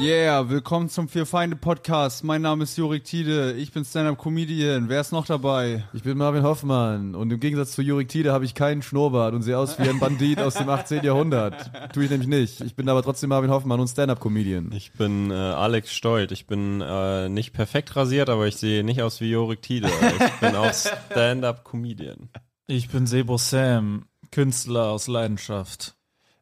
Yeah, willkommen zum Vier Feinde Podcast. Mein Name ist Jorik Tiede. Ich bin Stand-Up-Comedian. Wer ist noch dabei? Ich bin Marvin Hoffmann und im Gegensatz zu Jorik Tiede habe ich keinen Schnurrbart und sehe aus wie ein Bandit aus dem 18. Jahrhundert. Tue ich nämlich nicht. Ich bin aber trotzdem Marvin Hoffmann und Stand-Up-Comedian. Ich bin äh, Alex Stolt. Ich bin äh, nicht perfekt rasiert, aber ich sehe nicht aus wie Jorik Tiede. Ich bin auch Stand-Up-Comedian. Ich bin Sebo Sam, Künstler aus Leidenschaft.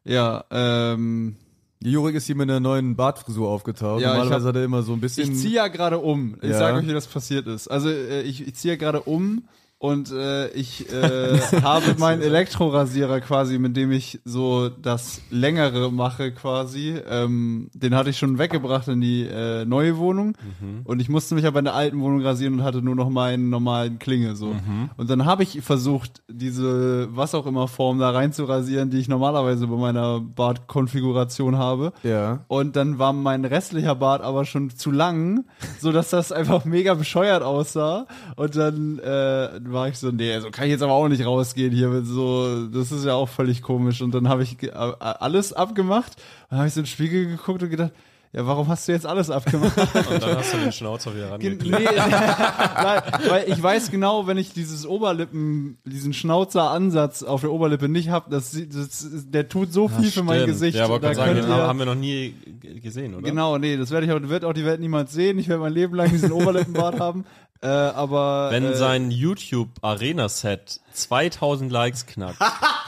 Ja, ähm, Jorik ist hier mit einer neuen Bartfrisur aufgetaucht. Ja, Normalerweise hab- hat er immer so ein bisschen. ich ziehe ja gerade um. Ich Ja. sage euch, wie das passiert ist. Also äh, ich, ich ziehe ja gerade um und äh, ich äh, habe meinen Elektrorasierer quasi, mit dem ich so das längere mache quasi. Ähm, den hatte ich schon weggebracht in die äh, neue Wohnung und ich musste mich aber in der alten Wohnung rasieren und hatte nur noch meinen normalen Klinge so. Und dann habe ich versucht, diese was auch immer Form da rein zu rasieren, die ich normalerweise bei meiner Bartkonfiguration habe. Ja. Und dann war mein restlicher Bart aber schon zu lang, so dass das einfach mega bescheuert aussah. Und dann äh, war ich so, nee, so kann ich jetzt aber auch nicht rausgehen hier. mit So, das ist ja auch völlig komisch. Und dann habe ich alles abgemacht. Dann habe ich so in den Spiegel geguckt und gedacht, ja, warum hast du jetzt alles abgemacht? Und dann hast du den Schnauzer wieder rangeklebt. nee, nein, weil ich weiß genau, wenn ich dieses Oberlippen, diesen Schnauzeransatz auf der Oberlippe nicht habe, das, das, der tut so viel für mein. Gesicht. Ja, aber Da sagen, den ihr- haben wir noch nie gesehen, oder? Genau, nee, das werde ich auch, wird auch die Welt niemals sehen. Ich werde mein Leben lang diesen Oberlippenbart haben. Äh, aber Wenn äh, sein YouTube Arena Set 2000 Likes knackt,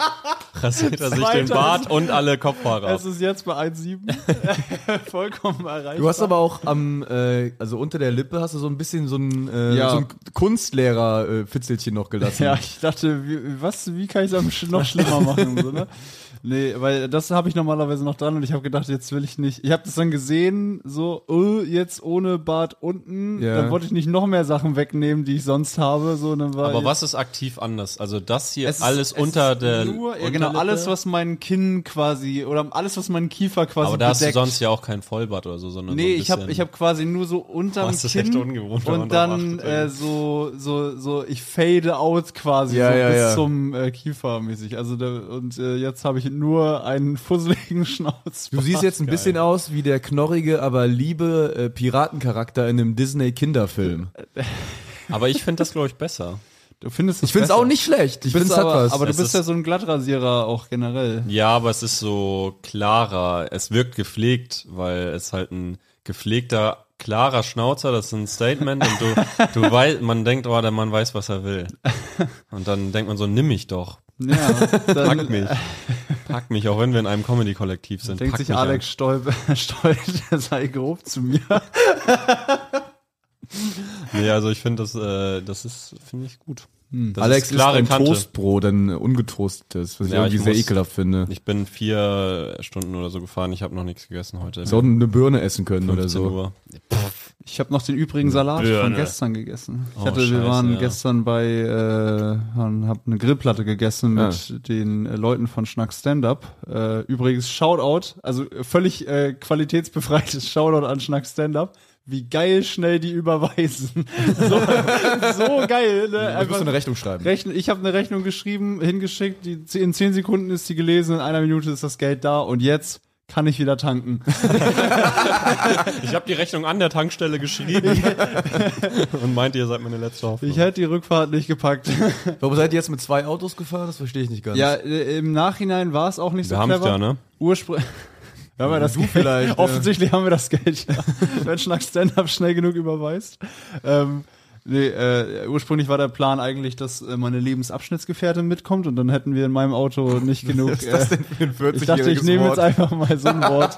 rasiert er sich den 2000. Bart und alle Kopfhaare ab. es ist jetzt bei 1,7 vollkommen erreicht. Du hast aber auch am, äh, also unter der Lippe hast du so ein bisschen so ein, äh, Ja. so ein Kunstlehrer-Fitzelchen noch gelassen. Ja, ich dachte, wie, was, wie kann ich es noch schlimmer machen? So, ne? Nee, weil das habe ich normalerweise noch dran und ich habe gedacht, jetzt will ich nicht. Ich habe das dann gesehen, so, äh, jetzt ohne Bart unten. Ja. Dann wollte ich nicht noch mehr Sachen wegnehmen, die ich sonst habe. So, dann war Aber was ist aktiv anders? Also das hier ist- alles es unter der nur, ja, genau, alles, was mein Kinn quasi, oder alles, was mein Kiefer quasi Aber da hast du sonst ja auch kein Vollbart oder so, sondern so Nee, ein ich habe ich hab quasi nur so unterm Oh, das ist Kinn echt ungewohnt, und dann äh, so so so ich fade out quasi Ja, so bis zum äh, Kiefer mäßig. Also da, und äh, jetzt habe ich nur einen fusseligen Schnauz. Du siehst jetzt ein bisschen aus wie der knorrige, aber liebe äh, Piratencharakter in einem Disney-Kinderfilm. Aber ich finde das, glaube ich, besser. Du findest Ich find's auch nicht schlecht. Ich bist hat aber, was. aber du Es bist ist- ja so ein Glattrasierer auch generell. Ja, aber es ist so klarer. Es wirkt gepflegt, weil es halt ein gepflegter, klarer Schnauzer, das ist ein Statement und du, du weißt, man denkt, oh, der Mann weiß, was er will. Und dann denkt man so, nimm mich doch. Ja, dann Pack mich. Pack mich, auch wenn wir in einem Comedy-Kollektiv sind. denkt sich Alex Stolpe, Stolz, er sei grob zu mir. Nee, also ich finde das, äh, das ist, finde ich gut. Das Alex ist klare ein Kante. Toastbrot, ein ungetoastetes, was ich Ja, irgendwie ich sehr muss- ekelhaft finde. Ich bin vier Stunden oder so gefahren, ich habe noch nichts gegessen heute. So eine Birne essen können oder 15 so. Uhr. Ich habe noch den übrigen Salat von Birne. gestern gegessen. Ich Oh, hatte, wir scheiße, waren ja. gestern bei, äh, habe eine Grillplatte gegessen mit den äh, Leuten von Schnack Stand Up. Äh, übrigens Shoutout, also völlig äh, qualitätsbefreites Shoutout an Schnack Stand Up. Wie geil schnell die überweisen. so, so geil. Ne? Du musst eine Rechnung schreiben. Rechnen, ich habe eine Rechnung geschrieben, hingeschickt, die, in 10 Sekunden ist die gelesen, in einer Minute ist das Geld da und jetzt kann ich wieder tanken. Ich habe die Rechnung an der Tankstelle geschrieben und meint, ihr seid meine letzte Hoffnung. Ich hätte die Rückfahrt nicht gepackt. Warum seid ihr jetzt mit zwei Autos gefahren? Das verstehe ich nicht ganz. Ja, äh, im Nachhinein war es auch nicht Wir so haben es clever. ja, ne? Ursprünglich. Ja, aber das Du vielleicht. Offensichtlich haben wir das Geld, ja. Wenn Schnack Stand-Up schnell genug überweist. Ähm, nee, äh, ursprünglich war der Plan eigentlich, dass äh, meine Lebensabschnittsgefährtin mitkommt und dann hätten wir in meinem Auto nicht genug. Was ist das äh, denn für ein 40 ich dachte, ich nehme jetzt einfach mal so ein Wort.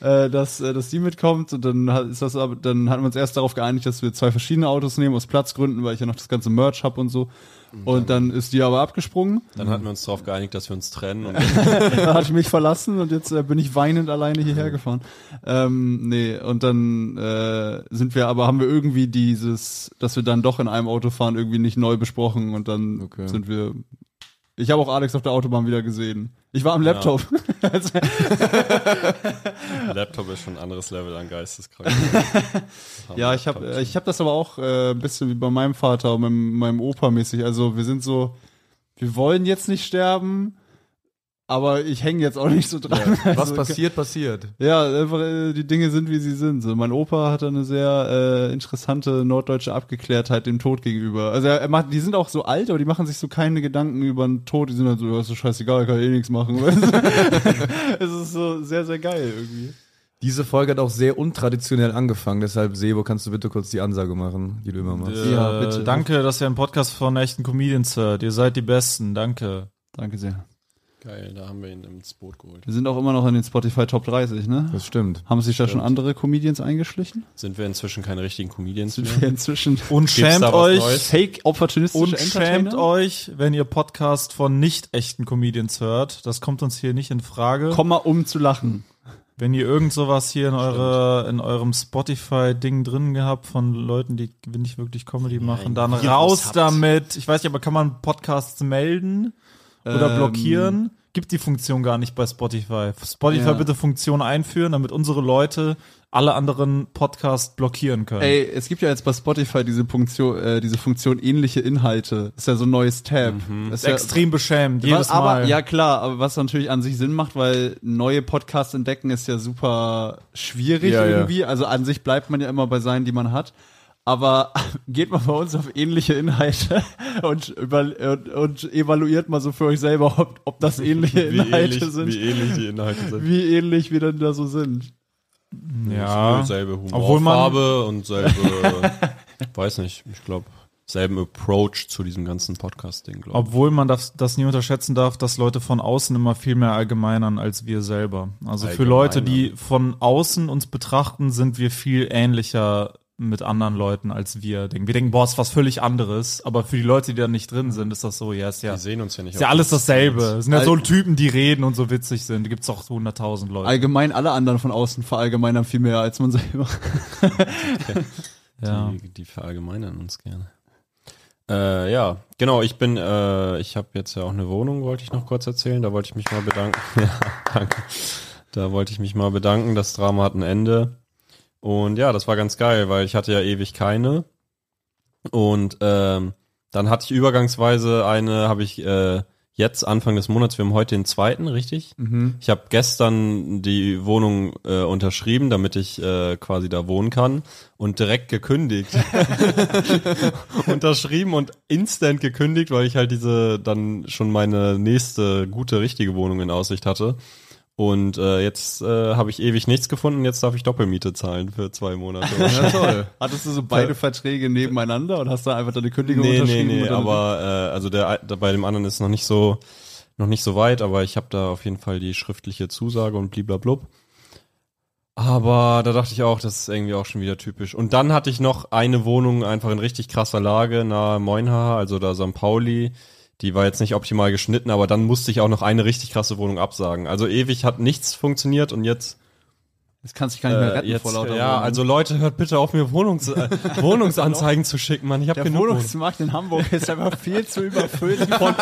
äh, dass, äh, dass die mitkommt. Und dann hat, ist das dann hatten wir uns erst darauf geeinigt, dass wir zwei verschiedene Autos nehmen aus Platzgründen, weil ich ja noch das ganze Merch hab und so. Und dann ist die aber abgesprungen. Dann hatten wir uns darauf geeinigt, dass wir uns trennen. Und dann hat ich mich verlassen und jetzt äh, bin ich weinend alleine hierher gefahren. Ähm, nee, und dann äh, sind wir aber, haben wir irgendwie dieses, dass wir dann doch in einem Auto fahren, irgendwie nicht neu besprochen und dann Okay. sind wir. Ich habe auch Alex auf der Autobahn wieder gesehen. Ich war am Laptop. Laptop ist schon ein anderes Level an Geisteskrank. Ja, ich habe ich hab das aber auch äh, ein bisschen wie bei meinem Vater und meinem, meinem Opa mäßig. Also wir sind so, wir wollen jetzt nicht sterben, aber ich hänge jetzt auch nicht so dran. Was Also, passiert, passiert. Ja, einfach äh, die Dinge sind, wie sie sind. So, mein Opa hatte eine sehr äh, interessante norddeutsche Abgeklärtheit dem Tod gegenüber. Also er, er macht, die sind auch so alt, aber die machen sich so keine Gedanken über den Tod. Die sind halt so, ja, ist so scheißegal, kann eh nichts machen. es ist so sehr, sehr geil irgendwie. Diese Folge hat auch sehr untraditionell angefangen, deshalb Sebo, kannst du bitte kurz die Ansage machen, die du immer machst. Ja, Äh, bitte. Danke, dass ihr einen Podcast von echten Comedians hört. Ihr seid die Besten. Danke. Danke sehr. Geil, da haben wir ihn ins Boot geholt. Wir sind auch immer noch in den Spotify Top 30, ne? Das stimmt. Haben sich da schon andere Comedians eingeschlichen? Sind wir inzwischen keine richtigen Comedians Sind mehr? wir inzwischen Und schämt euch. Neues? fake opportunistische Und schämt euch, wenn ihr Podcast von nicht echten Comedians hört. Das kommt uns hier nicht in Frage. Komm mal um zu lachen. Wenn ihr irgend sowas hier in, eure, in eurem Spotify-Ding drin gehabt von Leuten, die nicht wirklich Comedy machen, dann raus damit. Ich weiß nicht, aber kann man Podcasts melden oder Ähm, blockieren? Gibt die Funktion gar nicht bei Spotify. Spotify Ja. bitte Funktion einführen, damit unsere Leute alle anderen Podcasts blockieren können. Ey, es gibt ja jetzt bei Spotify diese Funktion, äh, diese Funktion ähnliche Inhalte. ist ja so ein neues Tab. Das ist ja, Extrem beschämend, jedes aber, Mal. Ja klar, aber was natürlich an sich Sinn macht, weil neue Podcasts entdecken ist ja super schwierig Ja, ja. irgendwie. Also an sich bleibt man ja immer bei seinen, die man hat. Aber geht mal bei uns auf ähnliche Inhalte und, über, und, und evaluiert mal so für euch selber, ob, ob das ähnliche Inhalte sind. wie ähnlich die Inhalte sind. wie ähnlich wir denn da so sind. ja. Selbe Obwohl man- Humorfarbe und selbe, weiß nicht, ich glaube, selben Approach zu diesem ganzen Podcast-Ding, glaube ich. Obwohl man das, das nie unterschätzen darf, dass Leute von außen immer viel mehr allgemeinern als wir selber. Also für Leute, die von außen uns betrachten, sind wir viel ähnlicher mit anderen Leuten als wir denken. Wir denken, boah, ist was völlig anderes, aber für die Leute, die da nicht drin sind, ist das so, ja, ist ja, Die sehen uns ja nicht. ist ja alles dasselbe. Es sind ja so Typen, die reden und so witzig sind. Da gibt's auch so 100.000 Leute. Allgemein alle anderen von außen verallgemeinern viel mehr als man selber. ja. Die, die verallgemeinern uns gerne. Äh, ja, genau, ich bin, äh, ich habe jetzt ja auch eine Wohnung, wollte ich noch kurz erzählen. Da wollte ich mich mal bedanken. ja, danke. Da wollte ich mich mal bedanken. Das Drama hat ein Ende. Und ja, das war ganz geil, weil ich hatte ja ewig keine. Und ähm, dann hatte ich übergangsweise eine, habe ich äh, jetzt Anfang des Monats, wir haben heute den zweiten, richtig? Ich habe gestern die Wohnung äh, unterschrieben, damit ich äh, quasi da wohnen kann und direkt gekündigt. unterschrieben und instant gekündigt, weil ich halt diese dann schon meine nächste gute richtige Wohnung in Aussicht hatte. Und äh, jetzt äh, habe ich ewig nichts gefunden, jetzt darf ich Doppelmiete zahlen für zwei Monate. Ja, toll. Hattest du so beide Verträge nebeneinander und hast da einfach deine Kündigung nee, nee, unterschrieben? nee, dann- aber äh, also der, der bei dem anderen ist noch nicht so noch nicht so weit, aber ich habe da auf jeden Fall die schriftliche Zusage und bliblablub. Aber da dachte ich auch, das ist irgendwie auch schon wieder typisch. Und dann hatte ich noch eine Wohnung einfach in richtig krasser Lage nahe Moinhaar, also da St. Pauli. Die war jetzt nicht optimal geschnitten, aber dann musste ich auch noch eine richtig krasse Wohnung absagen. Also ewig hat nichts funktioniert und jetzt Kannst du dich gar nicht mehr äh, retten jetzt, vor lauter ja, Wohnungen. also Leute, hört bitte auf mir Wohnungs äh, Wohnungsanzeigen zu schicken, Mann. Ich habe der genug Wohnungen. Wohnungsmarkt in Hamburg ist einfach viel zu überfüllt. Von,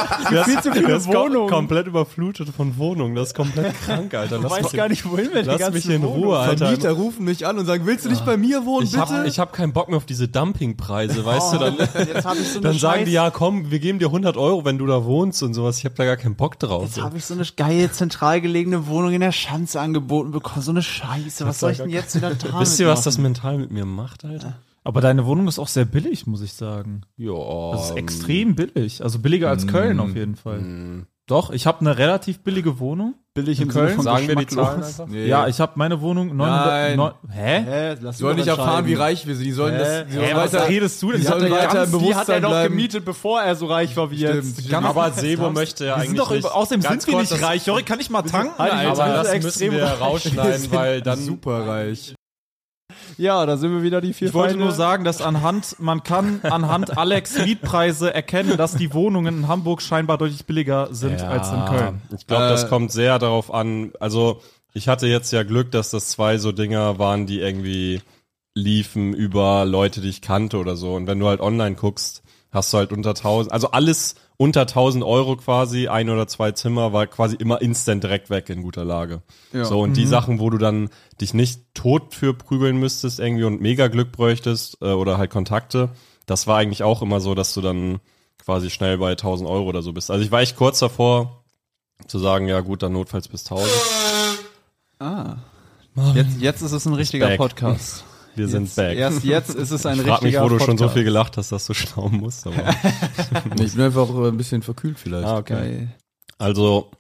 viel zu Das viele ist kom Wohnungen. komplett überflutet von Wohnungen. Das ist komplett krank, Alter. Du Lass weißt mich, gar nicht, wohin wir die lass ganzen mich in Wohnungen- Ruhe, Alter. Vermieter rufen mich an und sagen, willst du nicht bei mir wohnen, Ich bitte? habe ich hab keinen Bock mehr auf diese Dumpingpreise, weißt du? Dann, Jetzt habe ich so eine dann sagen die, Scheiß- ja komm, wir geben dir 100 Euro, wenn du da wohnst und sowas. Ich habe da gar keinen Bock drauf. Jetzt habe ich so eine geile, zentral gelegene Wohnung in der Schanze angeboten bekommen. So eine Scheiße. Was soll ich denn jetzt wieder damit Wisst ihr, was das mental mit mir macht, Alter? Aber deine Wohnung ist auch sehr billig, muss ich sagen. Ja. Das ist extrem billig. Also billiger als Köln auf jeden Fall. Doch, ich habe eine relativ billige Wohnung. Billig in Köln? Sinne von Sagen wir die. Zahlen einfach? Nee. Ja, ich habe meine Wohnung 900. Nein. neun- hä? Hä, lass Die sollen nicht erfahren, wie reich wir sind. Die sollen das. Die sollen Hä, was weiter, redest du denn? Die Die hat sollen er weiter ganz- im Die hat er Bewusstsein doch bleiben. gemietet, bevor er so reich war wie jetzt. Stimmt. Ganz- Aber Sebo möchte ja eigentlich doch nicht. außerdem sind wir nicht reich. Jori, kann ich mal tanken? Alter, Alter? aber das müssen extrem wir reich. rausschneiden, weil dann super reich. Ja, da sind wir wieder die vier Ich wollte Feinde. nur sagen, dass anhand, man kann anhand Alex Mietpreise erkennen, dass die Wohnungen in Hamburg scheinbar deutlich billiger sind als in Köln. Ich glaube, das Äh, kommt sehr darauf an. Also, ich hatte jetzt ja Glück, dass das zwei so Dinger waren, die irgendwie liefen über Leute, die ich kannte oder so. Und wenn du halt online guckst, hast du halt unter 1000, also alles unter 1000 Euro quasi, ein oder zwei Zimmer, war quasi immer instant direkt weg in guter Lage. Ja. So, und die Sachen, wo du dann dich nicht tot für prügeln müsstest irgendwie und mega Glück bräuchtest äh, oder halt Kontakte, das war eigentlich auch immer so, dass du dann quasi schnell bei 1000 Euro oder so bist. Also ich war echt kurz davor zu sagen, ja gut, dann notfalls bis 1000. Ah. Jetzt, jetzt ist es ein richtiger Back. Podcast. Wir sind Jetzt, back. Erst jetzt ist es ein ich frage mich, richtiger wo du schon so viel gelacht hast, dass du schnauben musst. Aber. Nee, ich bin einfach äh, ein bisschen verkühlt vielleicht. ah, okay. Also,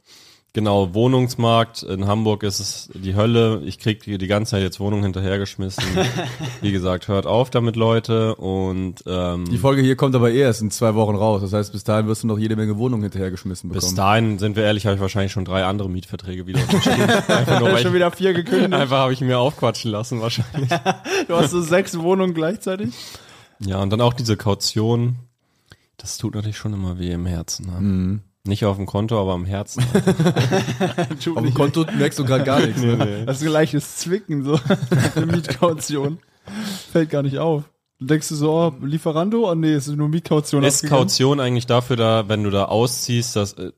genau, Wohnungsmarkt in Hamburg ist es die Hölle. Ich krieg die, die ganze Zeit jetzt Wohnungen hinterhergeschmissen. Wie gesagt, hört auf damit, Leute. Und ähm, Die Folge hier kommt aber eh erst in zwei Wochen raus. Das heißt, bis dahin wirst du noch jede Menge Wohnungen hinterhergeschmissen bekommen. bis dahin, sind wir ehrlich, habe ich wahrscheinlich schon drei andere Mietverträge wieder unterschrieben. Einfach nur, Schon wieder vier gekündigt. einfach habe ich mir aufquatschen lassen wahrscheinlich. Du hast so sechs Wohnungen gleichzeitig. Ja, und dann auch diese Kaution. Das tut natürlich schon immer weh im Herzen. Ne? Mhm. Nicht auf dem Konto, aber am Herzen. Auf dem Konto merkst du gerade gar nichts. Ne? Das ist ein leichtes Zwicken, so. Eine Mietkaution. Fällt gar nicht auf. Dann denkst du so, oh, Lieferando? Oh nee, es ist nur Mietkaution. Ist. Kaution eigentlich dafür da, wenn du da ausziehst, dass, äh,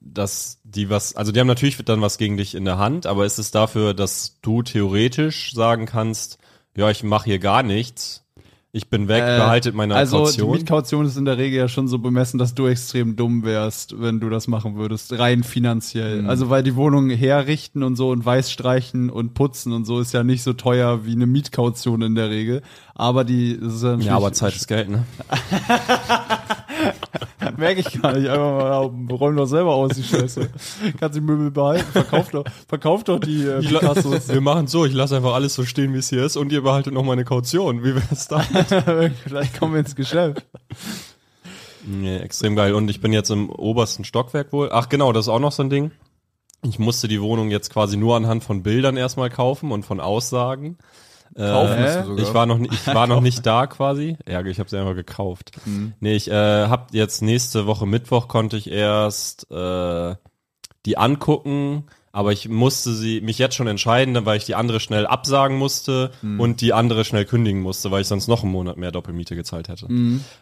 dass die was, also die haben natürlich dann was gegen dich in der Hand, aber ist es dafür, dass du theoretisch sagen kannst, ja, ich mache hier gar nichts, ich bin weg, Äh, behaltet meine Also die Kaution. Mietkaution ist in der Regel ja schon so bemessen, dass du extrem dumm wärst, wenn du das machen würdest, rein finanziell. Mhm. Also weil die Wohnung herrichten und so und weiß streichen und putzen und so ist ja nicht so teuer wie eine Mietkaution in der Regel. Aber die das ist ja, Ja, aber Zeit ist Geld, ne? merke ich gar nicht. Einfach mal ja, räum doch selber aus die Scheiße. Kannst die Möbel behalten, verkauf doch, verkauf doch die äh, Picassos. Wir machen so, ich lasse einfach alles so stehen, wie es hier ist und ihr behaltet noch meine Kaution. Wie wär's da? Vielleicht kommen wir ins Geschäft. Nee, extrem geil. Und ich bin jetzt im obersten Stockwerk wohl. Ach genau, das ist auch noch so ein Ding. Ich musste die Wohnung jetzt quasi nur anhand von Bildern erstmal kaufen und von Aussagen. Kaufen Äh. Ich war noch, ich war noch nicht da quasi. Ja, ich habe sie einfach gekauft. Nee, ich äh, habe jetzt nächste Woche Mittwoch konnte ich erst äh, die angucken, aber ich musste sie mich jetzt schon entscheiden, weil ich die andere schnell absagen musste und die andere schnell kündigen musste, weil ich sonst noch einen Monat mehr Doppelmiete gezahlt hätte.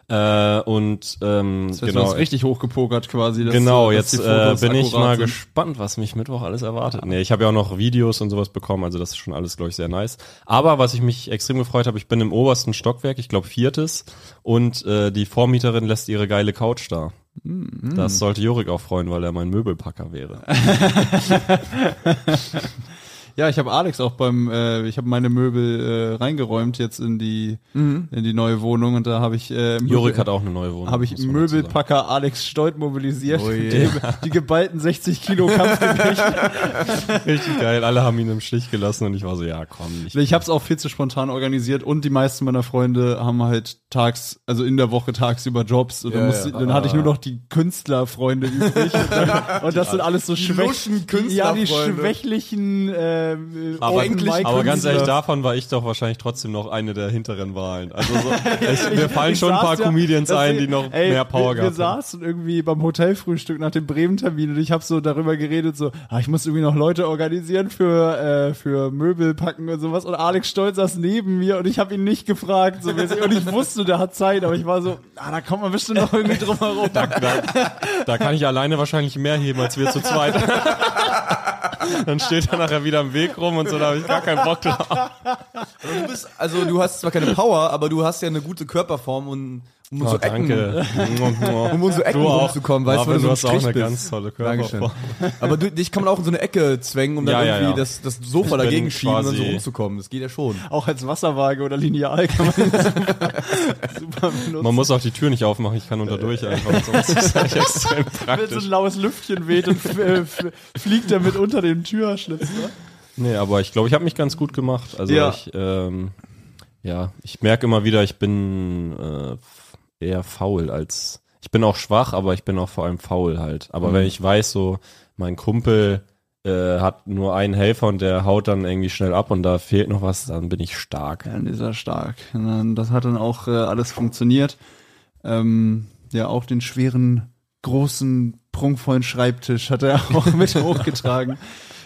Äh, und ähm, Das heißt, du genau. hast richtig hochgepokert quasi. dass- Genau, dass jetzt äh, bin ich mal sind. gespannt, was mich Mittwoch alles erwartet. Nee, ich habe ja auch noch Videos und sowas bekommen, also das ist schon alles, glaube ich, sehr nice. Aber was ich mich extrem gefreut habe, ich bin im obersten Stockwerk, ich glaube viertes, und äh, die Vormieterin lässt ihre geile Couch da. Mm, Das sollte Jorik auch freuen, weil er mein Möbelpacker wäre. Ja, ich habe Alex auch beim, äh, ich habe meine Möbel äh, reingeräumt jetzt in die in die neue Wohnung und da habe ich äh, Jorik hat auch eine neue Wohnung. habe ich. Möbelpacker Alex Stolt mobilisiert, Oh die, die geballten 60 Kilo Kampfgewicht. Richtig geil, alle haben ihn im Stich gelassen und ich war so, ja komm. Ich, Ich habe es auch viel zu spontan organisiert und die meisten meiner Freunde haben halt tags, also in der Woche tagsüber Jobs und dann, Ja, musste, ja. dann hatte ich nur noch die Künstlerfreunde übrig und, dann, und das sind alles so schwäch ja die schwächlichen äh, aber, Open Mic aber ganz ehrlich, davon war ich doch wahrscheinlich trotzdem noch eine der hinteren Wahlen. Also so, ich, mir fallen schon ein paar ja- Comedians ein, die noch ey, mehr Power wir, Wir saßen irgendwie beim Hotelfrühstück nach dem Bremen-Termin und ich habe so darüber geredet, so, ah, ich muss irgendwie noch Leute organisieren für, äh, für Möbel packen und sowas. Und Alex Stolz saß neben mir und ich habe ihn nicht gefragt. So und ich wusste, der hat Zeit, aber ich war so, ah, da kommt man bestimmt noch irgendwie drum herum. Da, da kann ich alleine wahrscheinlich mehr heben als wir zu zweit. Dann steht er nachher wieder im Weg rum und so, da habe ich gar keinen Bock drauf. Du bist, also du hast zwar keine Power, aber du hast ja eine gute Körperform und um Oh, so Ecken, danke. um so Ecken Du auch. rumzukommen, weißt du, du so du ein hast auch Strich eine bist. ganz tolle Dankeschön. Körperform. Aber du, dich kann man auch in so eine Ecke zwängen, um dann Ja, ja, irgendwie ja. Das, das Sofa bin dagegen schieben und dann so rumzukommen. Das geht ja schon. Auch als Wasserwaage oder Lineal kann man den super, super benutzen. Man muss auch die Tür nicht aufmachen, ich kann unter durch einfach. Sonst ist das extrem Wenn so ein laues Lüftchen weht und äh, fliegt damit unter dem Türschlitz. Ne? Nee, aber ich glaube, ich habe mich ganz gut gemacht. Also Ja. ich, ähm, ja, ich merke immer wieder, ich bin äh, eher faul als, ich bin auch schwach, aber ich bin auch vor allem faul halt. Aber Mhm. wenn ich weiß, so, mein Kumpel äh, hat nur einen Helfer und der haut dann irgendwie schnell ab und da fehlt noch was, dann bin ich stark. Ja, dieser stark. Und dann- Das hat dann auch äh, alles funktioniert. Ähm, ja, auch den schweren, großen, prunkvollen Schreibtisch hat er auch mit hochgetragen.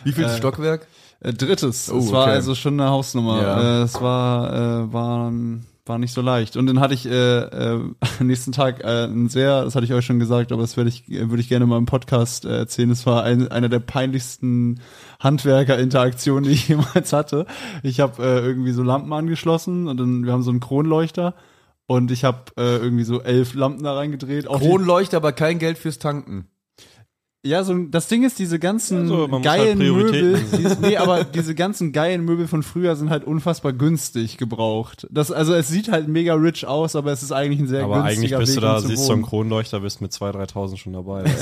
Wie viel Äh, Stockwerk? Äh, drittes. Oh, es war okay. also schon eine Hausnummer. Ja. Äh, es war, äh, war, nicht so leicht. Und dann hatte ich äh, äh, am nächsten Tag äh, ein sehr, das hatte ich euch schon gesagt, aber das werde ich, äh, würde ich gerne mal im Podcast äh, erzählen. Es war ein, einer der peinlichsten Handwerker-Interaktionen, die ich jemals hatte. Ich habe äh, irgendwie so Lampen angeschlossen und dann wir haben so einen Kronleuchter. Und ich habe äh, irgendwie so elf Lampen da reingedreht. Auch Kronleuchter, aber kein Geld fürs Tanken. Ja, so das Ding ist, diese ganzen Also, man muss geilen halt Möbel, dieses, nee, aber diese ganzen geilen Möbel von früher sind halt unfassbar günstig gebraucht. Das, also es sieht halt mega rich aus, aber es ist eigentlich ein sehr Aber eigentlich günstiger bist Weg, du da, um siehst du einen wohnen. Kronleuchter, bist mit 2.000, 3.000 schon dabei.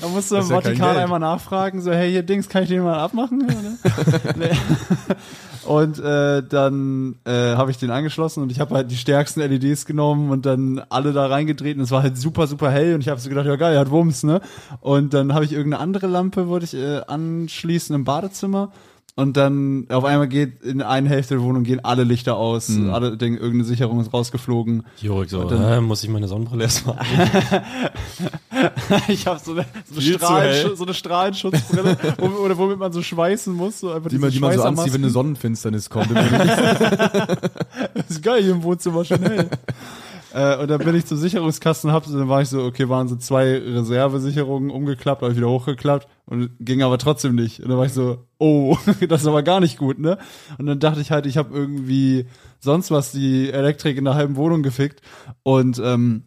Da musst du im ja Vatikan einmal nachfragen, so, hey, hier Dings, kann ich den mal abmachen? Oder? nee. Und äh, dann äh, habe ich den angeschlossen und ich habe halt die stärksten LEDs genommen und dann alle da reingedreht und es war halt super, super hell und ich habe so gedacht, ja geil, hat Wumms, ne? Und dann habe ich irgendeine andere Lampe, wollte ich äh, anschließen im Badezimmer und dann auf einmal geht in eine Hälfte der Wohnung gehen alle Lichter aus, alle denken, irgendeine Sicherung ist rausgeflogen. Jorik so, dann- äh, muss ich meine Sonnenbrille erstmal ich habe so eine, so eine, so eine Strahlenschutzbrille, wo, oder womit man so schweißen muss. So einfach Die man, die man so anzieht, wenn eine Sonnenfinsternis kommt. Das ist geil hier im Wohnzimmer schon hell. Äh, und dann bin ich zum Sicherungskasten, hab, dann war ich so, okay, waren so zwei Reservesicherungen umgeklappt, habe ich wieder hochgeklappt und ging aber trotzdem nicht. Und dann war ich so, oh, das ist aber gar nicht gut, ne? Und dann dachte ich halt, ich habe irgendwie sonst was die Elektrik in der halben Wohnung gefickt und ähm,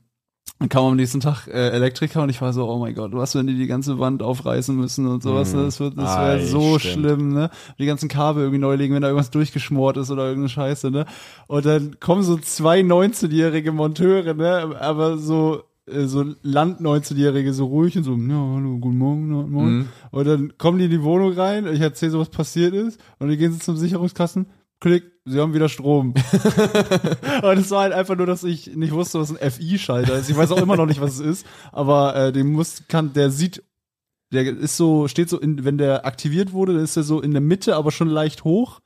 dann kam am nächsten Tag äh, Elektriker und ich war so, oh mein Gott, was, wenn die die ganze Wand aufreißen müssen und sowas, ne? Das, wird, das wäre so stimmt. schlimm, ne? Die ganzen Kabel irgendwie neu legen, wenn da irgendwas durchgeschmort ist oder irgendeine Scheiße, ne? Und dann kommen so zwei 19-jährige Monteure, ne? Aber so äh, so Land 19-Jährige so ruhig und so, ja, hallo, guten Morgen, na, moin. Mhm. Und dann kommen die in die Wohnung rein, ich erzähle so, was passiert ist, und dann gehen sie zum Sicherungskasten, klick, sie haben wieder Strom. und es war halt einfach nur, dass ich nicht wusste, was ein FI-Schalter ist. Ich weiß auch immer noch nicht, was es ist, aber äh, den muss, kann, der sieht, der ist so, steht so, in, wenn der aktiviert wurde, dann ist er so in der Mitte, aber schon leicht hoch.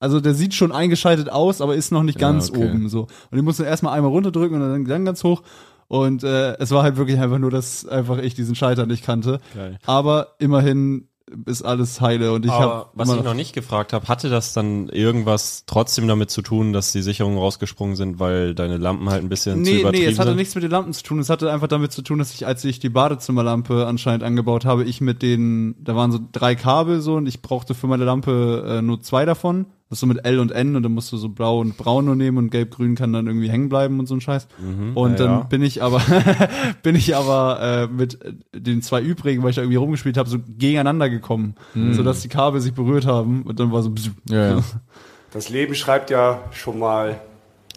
Also der sieht schon eingeschaltet aus, aber ist noch nicht Ja, ganz okay. oben so. Und den musst du erstmal einmal runterdrücken und dann, dann ganz hoch. Und äh, es war halt wirklich einfach nur, dass einfach ich diesen Schalter nicht kannte. Geil. Aber immerhin ist alles heile und ich Aber habe was ich noch nicht gefragt habe, hatte das dann irgendwas trotzdem damit zu tun, dass die Sicherungen rausgesprungen sind, weil deine Lampen halt ein bisschen zu Nee, übertrieben nee, es hatte sind? nichts mit den Lampen zu tun. Es hatte einfach damit zu tun, dass ich, als ich die Badezimmerlampe anscheinend angebaut habe, ich mit den, da waren so drei Kabel so und ich brauchte für meine Lampe äh, nur zwei davon. Das ist so mit L und N und dann musst du so blau und braun nur nehmen und gelb-grün kann dann irgendwie hängen bleiben und so ein Scheiß. und ja, dann ja. bin ich aber, bin ich aber äh, mit den zwei übrigen, weil ich da irgendwie rumgespielt habe, so gegeneinander gekommen, sodass die Kabel sich berührt haben und dann war so, ja, ja. Das Leben schreibt ja schon mal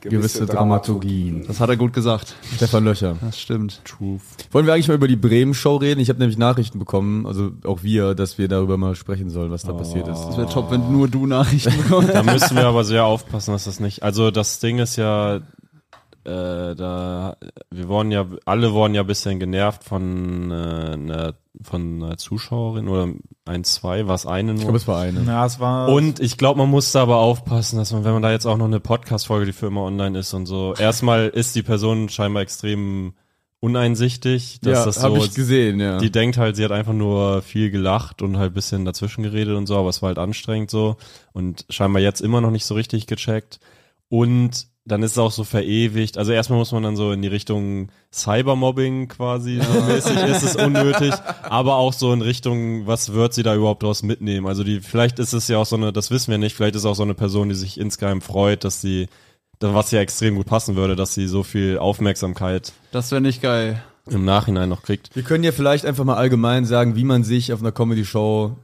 gewisse, Gewisse Dramaturgien. das hat er gut gesagt. Stefan Löcher. Das stimmt. Wollen wir eigentlich mal über die Bremen-Show reden? Ich habe nämlich Nachrichten bekommen, also auch wir, dass wir darüber mal sprechen sollen, was da passiert ist. Das wäre top, wenn nur du Nachrichten bekommst. Da müssen wir aber sehr aufpassen, dass das nicht. Also das Ding ist ja, äh, da wir wurden ja, alle wurden ja ein bisschen genervt von äh, einer von einer Zuschauerin oder ein, zwei, was eine Ich nur. glaube, es war eine. Ja, es war. Und ich glaube, man muss da aber aufpassen, dass man, wenn man da jetzt auch noch eine Podcast-Folge, die für immer online ist und so, erstmal ist die Person scheinbar extrem uneinsichtig, dass ja, das habe so, ich gesehen, ja. die denkt halt, sie hat einfach nur viel gelacht und halt bisschen dazwischen geredet und so, aber es war halt anstrengend so und scheinbar jetzt immer noch nicht so richtig gecheckt. Und dann ist es auch so verewigt. Also erstmal muss man dann so in die Richtung Cybermobbing quasi so mäßig ist es unnötig, aber auch so in Richtung, was wird sie da überhaupt draus mitnehmen? Also die, vielleicht ist es ja auch so eine, das wissen wir nicht, vielleicht ist es auch so eine Person, die sich insgeheim freut, dass sie was ja extrem gut passen würde, dass sie so viel Aufmerksamkeit Das wäre nicht geil. im Nachhinein noch kriegt. Wir können ja vielleicht einfach mal allgemein sagen, wie man sich auf einer Comedy-Show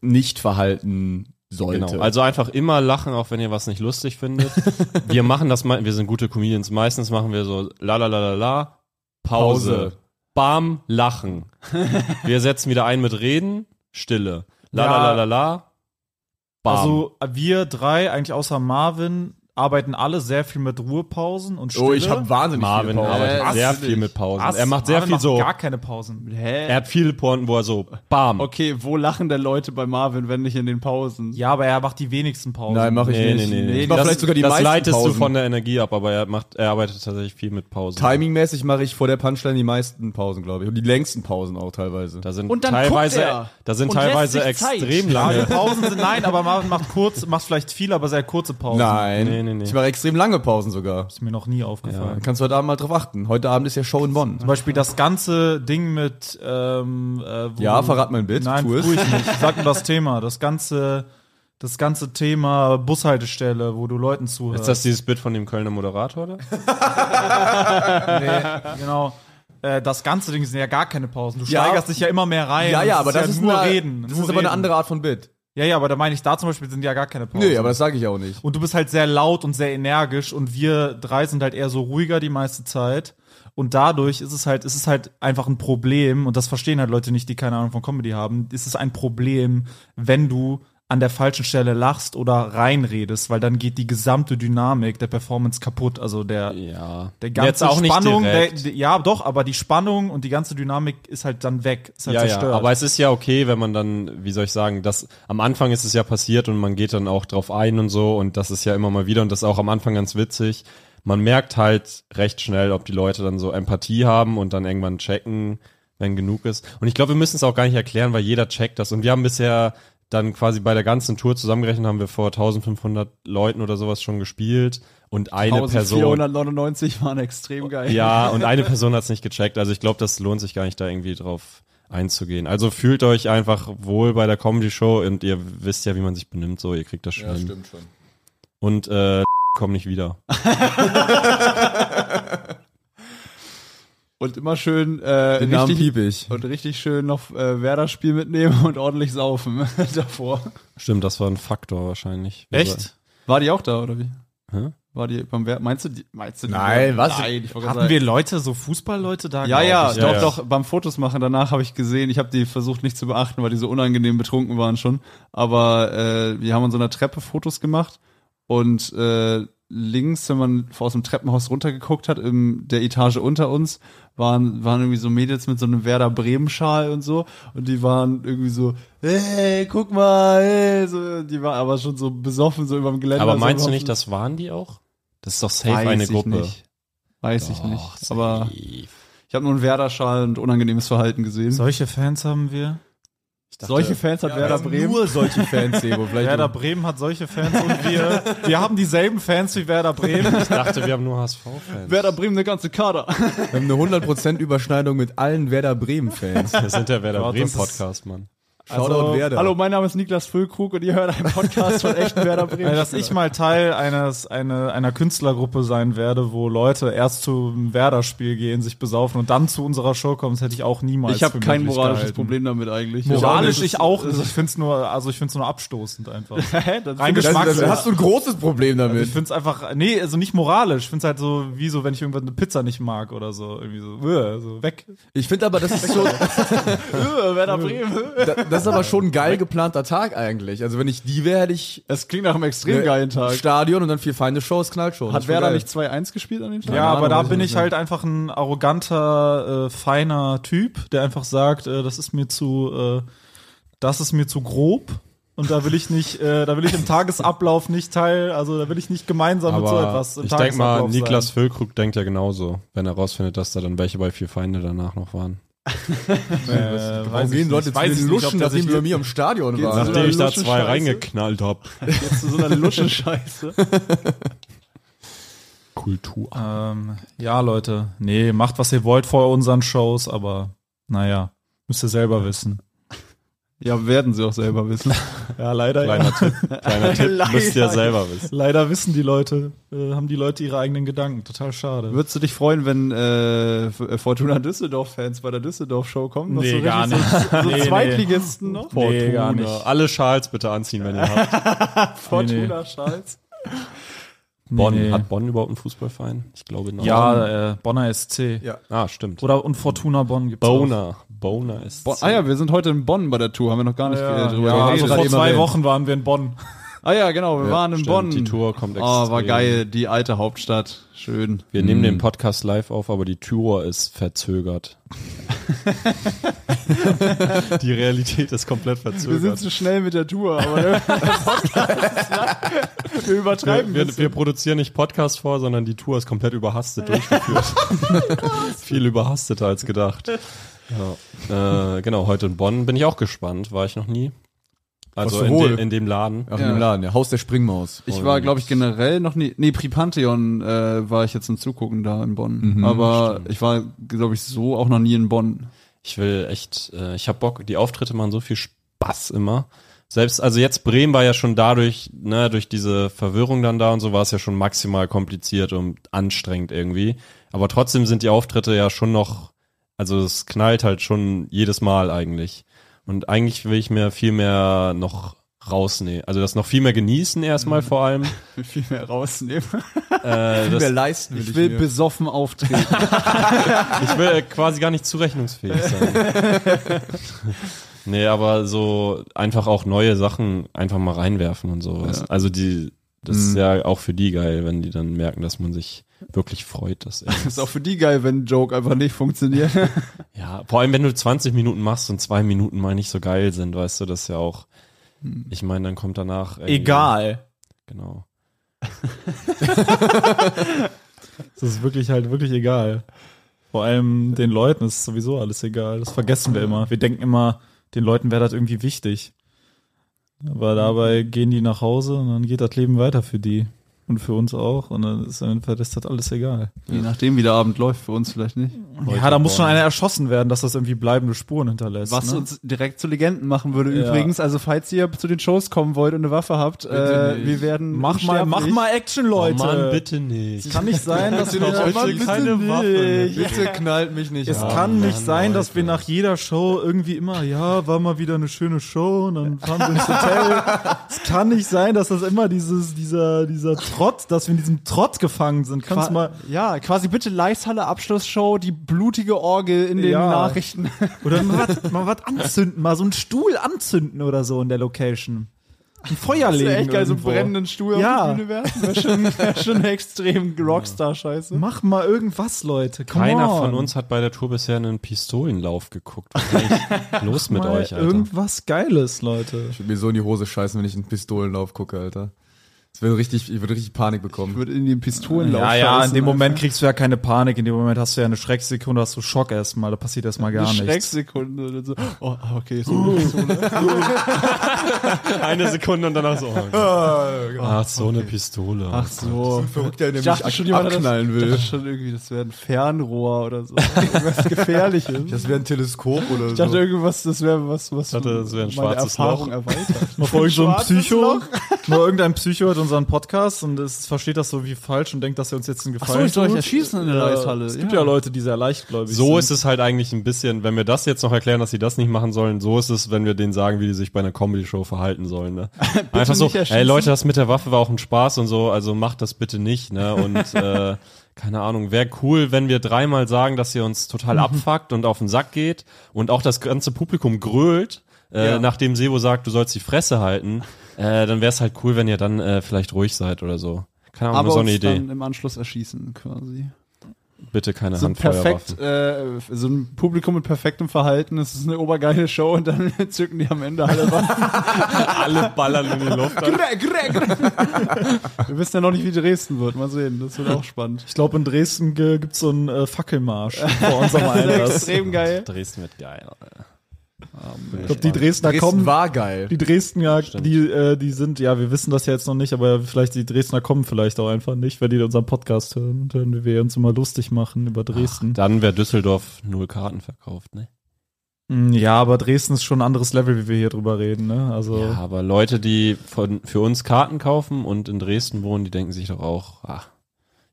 nicht verhalten sollte. Genau. Also einfach immer lachen, auch wenn ihr was nicht lustig findet. wir machen das mal, wir sind gute Comedians. Meistens machen wir so la la la la la, Pause. Pause. Bam, lachen. wir setzen wieder ein mit Reden, Stille. La la la la la, bam. Also wir drei, eigentlich außer Marvin, arbeiten alle sehr viel mit Ruhepausen und Stille. oh, ich habe wahnsinnig Marvin viele Pausen. arbeitet sehr viel mit Pausen. Was? Er macht sehr Marvin viel so. gar keine Pausen. Hä? Er hat viele Pointen, wo er so bam. okay, wo lachen denn Leute bei Marvin, wenn nicht in den Pausen? Ja, aber er macht die wenigsten Pausen. Nein, mache ich Nee, nicht. nee, nee. Ich mache das, vielleicht sogar die das meisten leitest Pausen. du von der Energie ab, aber er macht, er arbeitet tatsächlich viel mit Pausen. Timingmäßig mache ich vor der Punchline die meisten Pausen, glaube ich. Und die längsten Pausen auch teilweise. Da sind Und dann teilweise, guckt er da sind und lässt teilweise sich Zeit. extrem Ja, lange. die Pausen sind nein, aber Marvin macht kurz, macht vielleicht viel, aber sehr kurze Pausen. Nein, Nee, nee, nee. ich mache extrem lange Pausen sogar. Ist mir noch nie aufgefallen. Dann kannst du heute Abend mal drauf achten. Heute Abend ist ja Show in Bonn. Zum Beispiel das ganze Ding mit ähm, äh, wo Ja, verrat mein Bit, Nein, tu es. ich nicht. Sag nur das Thema. Das ganze, das ganze Thema Bushaltestelle, wo du Leuten zuhörst. Ist das dieses Bit von dem Kölner Moderator, oder? nee, genau. Äh, das ganze Ding sind ja gar keine Pausen. Du Ja. steigerst dich ja immer mehr rein. Ja, ja, aber das, ja ist nur eine, reden. Das nur ist aber eine reden. andere Art von Bit. Ja, ja, aber da meine ich, da zum Beispiel sind ja gar keine Pausen. Nee, aber das sage ich auch nicht. Und du bist halt sehr laut und sehr energisch und wir drei sind halt eher so ruhiger die meiste Zeit. Und dadurch ist es halt, ist es halt einfach ein Problem, und das verstehen halt Leute nicht, die keine Ahnung von Comedy haben, ist es ein Problem, wenn du an der falschen Stelle lachst oder reinredest, weil dann geht die gesamte Dynamik der Performance kaputt. Also der, Ja. der ganze Jetzt auch nicht Spannung, der, der, ja doch, aber die Spannung und die ganze Dynamik ist halt dann weg, ist halt ja, ja, zerstört. aber es ist ja okay, wenn man dann, wie soll ich sagen, das am Anfang ist es ja passiert und man geht dann auch drauf ein und so und das ist ja immer mal wieder und das ist auch am Anfang ganz witzig. Man merkt halt recht schnell, ob die Leute dann so Empathie haben und dann irgendwann checken, wenn genug ist. Und ich glaube, wir müssen es auch gar nicht erklären, weil jeder checkt das. Und wir haben bisher dann quasi bei der ganzen Tour zusammengerechnet, haben wir vor 1500 Leuten oder sowas schon gespielt und eine Person 1499 waren extrem geil. ja, und eine Person hat es nicht gecheckt. Also ich glaube, das lohnt sich gar nicht, da irgendwie drauf einzugehen. Also fühlt euch einfach wohl bei der Comedy-Show und ihr wisst ja, wie man sich benimmt, so, ihr kriegt das schon. hin. schon. Und äh, komm nicht wieder. Und immer schön äh, richtig, piep ich. und richtig schön noch äh, Werder-Spiel mitnehmen und ordentlich saufen davor. Stimmt, das war ein Faktor wahrscheinlich. Echt? War die auch da, oder wie? Hä? War die beim Werder? Meinst du die? Meinst du die Nein, was? Nein, ich Hatten sagen- wir Leute, so Fußballleute da? Ja, ja, ich. doch, ja. doch, beim Fotos machen danach habe ich gesehen, ich habe die versucht nicht zu beachten, weil die so unangenehm betrunken waren schon, aber äh, wir haben an so einer Treppe Fotos gemacht und äh, links, wenn man aus dem Treppenhaus runtergeguckt hat, in der Etage unter uns, waren, waren irgendwie so Mädels mit so einem Werder Bremen-Schal und so und die waren irgendwie so, hey, guck mal, hey, so, die waren aber schon so besoffen, so überm Geländer. Aber so meinst du am nicht, das waren die auch? Das ist doch safe Weiß eine ich Gruppe. Nicht. Weiß ich Doch, nicht. Aber safe. ich habe nur einen Werder-Schal und unangenehmes Verhalten gesehen. Solche Fans haben wir. Solche Fans hat Werder Bremen. Nur solche Fans, Sebo. Vielleicht Werder Bremen hat solche Fans und wir, wir haben dieselben Fans wie Werder Bremen. Ich dachte, wir haben nur HSV-Fans. Werder Bremen eine ganze Kader. Wir haben eine 100% Überschneidung mit allen Werder Bremen-Fans. Wir sind der Werder Ja, das Bremen ist- Podcast, Mann. Shoutout Werder. Hallo, mein Name ist Niklas Füllkrug und ihr hört einen Podcast von echten Werder Bremen. Äh, dass ich mal Teil eines, eine, einer Künstlergruppe sein werde, wo Leute erst zum Werder-Spiel gehen, sich besaufen und dann zu unserer Show kommen, das hätte ich auch niemals ich habe kein moralisches gehalten. Problem damit eigentlich. Moralisch Ich ich auch nicht. Ich find's nur, also ich find's nur abstoßend einfach. Rein das, geschmacklos. das, hast du ein großes Problem Also damit. ich find's einfach, nee, also nicht moralisch. Ich find's halt so, wie so, wenn ich irgendwann eine Pizza nicht mag oder so, irgendwie so, uah, so weg. Ich finde aber, das ist so, Äh, Werder Bremen. Da- das ist aber schon ein geil geplanter Tag eigentlich. Also wenn ich die wäre, hätte ich Es klingt nach einem extrem geilen Tag. Stadion und dann vier feinde Shows, Knallshows. Hat Werder geil. nicht 2-1 gespielt an dem Tag? Ja, Ahnung, aber da bin ich halt einfach ein arroganter, äh, feiner Typ, der einfach sagt, äh, das ist mir zu, äh, das ist mir zu grob. Und da will ich nicht, äh, da will ich im Tagesablauf nicht teil, also da will ich nicht gemeinsam mit so Aber etwas im ich denke mal, Niklas sein. Füllkrug denkt ja genauso, wenn er rausfindet, dass da dann welche bei vier Feinde danach noch waren. Äh, Warum gehen Leute nicht. zu den nicht, Luschen, der nachdem wir bei mir im Stadion waren? so Nachdem ich da zwei reingeknallt hab. Jetzt zu so einer Luschen-Scheiße. Kultur. Ähm, ja, Leute, nee, macht was ihr wollt vor unseren Shows, aber naja, müsst ihr selber wissen. Ja, werden sie auch selber wissen. Ja, leider. Kleiner Ja. Tipp, kleiner Tipp, müsst ihr selber wissen. Leider wissen die Leute, äh, haben die Leute ihre eigenen Gedanken. Total schade. Würdest du dich freuen, wenn äh, äh, Fortuna Düsseldorf-Fans bei der Düsseldorf-Show kommen? Nee, so gar nicht. So, so Nee, nee. Zweitligisten noch? Nee, gar nicht. Alle Schals bitte anziehen, wenn ihr habt. Fortuna Schals. Bonn, nee. hat Bonn überhaupt einen Fußballverein? Ich glaube noch. Ja, äh, Bonner SC. Ja. Ah, stimmt. Oder und Fortuna Bonn gibt's auch. Boner. Ist. Bonn. Ah ja, wir sind heute in Bonn bei der Tour, haben wir noch gar nicht Ja, drüber ja, also geredet. vor eben zwei. Wochen waren wir in Bonn. ah ja, genau, wir waren in stimmt, Bonn. die Tour kommt Oh, war geil, die alte Hauptstadt. Schön. Wir nehmen den Podcast live auf, aber die Tour ist verzögert. die Realität ist komplett Wir sind verzögert. zu schnell mit der Tour, aber der Podcast ist, wir übertreiben Wir, ein wir, wir produzieren nicht Podcast vor, sondern die Tour ist komplett überhastet durchgeführt. Viel überhasteter als gedacht. Ja. Äh, genau, heute in Bonn bin ich auch gespannt. War ich noch nie. Also in, wohl? de, in dem Laden. Ach, Ja. in dem Laden, ja. Haus der Springmaus. Ich war, glaube ich, generell noch nie. Nee, Pripantheon äh, war ich jetzt zum Zugucken da in Bonn. Mhm, aber ich war, glaube ich, so auch noch nie in Bonn. Ich will echt, äh, ich habe Bock, die Auftritte machen so viel Spaß immer. Selbst, also jetzt Bremen war ja schon dadurch, ne, durch diese Verwirrung dann da und so war es ja schon maximal kompliziert und anstrengend irgendwie. Aber trotzdem sind die Auftritte ja schon noch, also es knallt halt schon jedes Mal eigentlich. Und eigentlich will ich mir viel mehr noch rausnehmen. Also das noch viel mehr genießen erstmal vor allem. Will viel mehr rausnehmen. Äh, das, leisten Ich will besoffen auftreten. Ich will quasi gar nicht zurechnungsfähig sein. nee, aber so einfach auch neue Sachen einfach mal reinwerfen und sowas. Ja. Also die, das ist ja auch für die geil, wenn die dann merken, dass man sich wirklich freut, dass er. ist auch für die geil, wenn ein Joke einfach nicht funktioniert. ja, vor allem wenn du 20 Minuten machst und zwei Minuten mal nicht so geil sind, weißt du, das ist ja auch. Ich meine, dann kommt danach. Egal. Genau. Das ist wirklich halt wirklich egal. Vor allem den Leuten ist sowieso alles egal. Das vergessen wir immer. Wir denken immer, den Leuten wäre das irgendwie wichtig. Aber dabei gehen die nach Hause und dann geht das Leben weiter für die. Und für uns auch. Und dann ist einfach ist das alles egal. Je nachdem, wie der Abend läuft, für uns vielleicht nicht. ja, da muss schon einer erschossen werden, dass das irgendwie bleibende Spuren hinterlässt. Was ne? uns direkt zu Legenden machen würde Ja. übrigens. Also falls ihr zu den Shows kommen wollt und eine Waffe habt, äh, nicht. wir werden mach mal, mach mal Action, Leute. Oh Mann, bitte nicht. Kann nicht sein, dass wir heute Mann, bitte keine nicht. Waffe. Bitte knallt mich nicht Es an. kann nicht Mann, sein, dass Leute. wir nach jeder Show irgendwie immer, ja, war mal wieder eine schöne Show und dann fahren wir ins Hotel. es kann nicht sein, dass das immer dieses, dieser, dieser Trott, dass wir in diesem Trott gefangen sind. Kannst du Qua- mal, ja, quasi bitte Leishalle Abschlussshow, die blutige Orgel in den Ja. Nachrichten. oder mal was, mal was anzünden, mal so einen Stuhl anzünden oder so in der Location. Ein Feuer Das legen. wäre echt geil, so einen irgendwo. brennenden Stuhl Ja. auf die Bühne werfen. Wäre schon, wär schon extrem Rockstar-Scheiße. Mach mal irgendwas, Leute. Come Keiner on. von uns hat bei der Tour bisher einen Pistolenlauf geguckt. Was ist los mit mal euch, Alter? irgendwas Geiles, Leute. Ich würde mir so in die Hose scheißen, wenn ich einen Pistolenlauf gucke, Alter. Das würde richtig, ich würde richtig Panik Ich bekommen. würde in den Pistolenlauf Ja, ja, in dem Moment kriegst du ja keine Panik, in dem Moment hast du ja eine Schrecksekunde, hast du Schock erstmal, da passiert erstmal gar eine nichts. Schrecksekunde oder so. Oh, okay, so, so ne? Eine Sekunde und danach so. Oh, Ach, so eine Pistole. Ach so. Verrückter, der Ich dachte schon, jemand das, ich will. dachte schon irgendwie, das wäre ein Fernrohr oder so. Irgendwas Gefährliches. Das wäre ein Teleskop oder Ich dachte so. irgendwas, das wäre was, was dachte, das wäre ein meine schwarzes Erfahrung Loch. erweitert. So ein Psycho, Loch. noch irgendein Psycho hat unseren Podcast und es versteht das so wie falsch und denkt, dass er uns jetzt einen Ach Gefallen so, ich soll euch tut. erschießen in der Ja, Leishalle. Es gibt ja. Leute, die sehr leichtgläubig So sind. ist es halt eigentlich ein bisschen, wenn wir das jetzt noch erklären, dass sie das nicht machen sollen, so ist es, wenn wir denen sagen, wie die sich bei einer Comedy-Show verhalten sollen. Ne? Einfach so, ey Leute, das mit der Waffe war auch ein Spaß und so, also macht das bitte nicht. Ne? Und äh, keine Ahnung, wäre cool, wenn wir dreimal sagen, dass ihr uns total abfuckt und auf den Sack geht und auch das ganze Publikum grölt, äh, Ja. nachdem Sebo sagt, du sollst die Fresse halten. Äh, dann wäre es halt cool, wenn ihr dann äh, vielleicht ruhig seid oder so. Keine Ahnung, Aber so uns eine Idee. dann im Anschluss erschießen quasi. Bitte keine So perfekt, äh, so ein Publikum mit perfektem Verhalten, es ist eine obergeile Show und dann zücken die am Ende alle Waffen. Alle ballern in die Luft. an. Wir wissen ja noch nicht, wie Dresden wird. Mal sehen, das wird auch spannend. Ich glaube, in Dresden ge- gibt's so einen äh, Fackelmarsch vor unserem Das Einlass. extrem geil. Dresden wird geil. Alter. Ich glaube, die Dresdner Dresden kommen. war geil. Die Dresdner, Stimmt. die, äh, die sind, ja, wir wissen das ja jetzt noch nicht, aber vielleicht die Dresdner kommen vielleicht auch einfach nicht, wenn die unseren Podcast hören und hören, wie wir uns immer lustig machen über Dresden. Dann wäre Düsseldorf null Karten verkauft, ne? Mm, Ja, aber Dresden ist schon ein anderes Level, wie wir hier drüber reden, ne? Also. Ja, aber Leute, die von, für uns Karten kaufen und in Dresden wohnen, die denken sich doch auch, ach,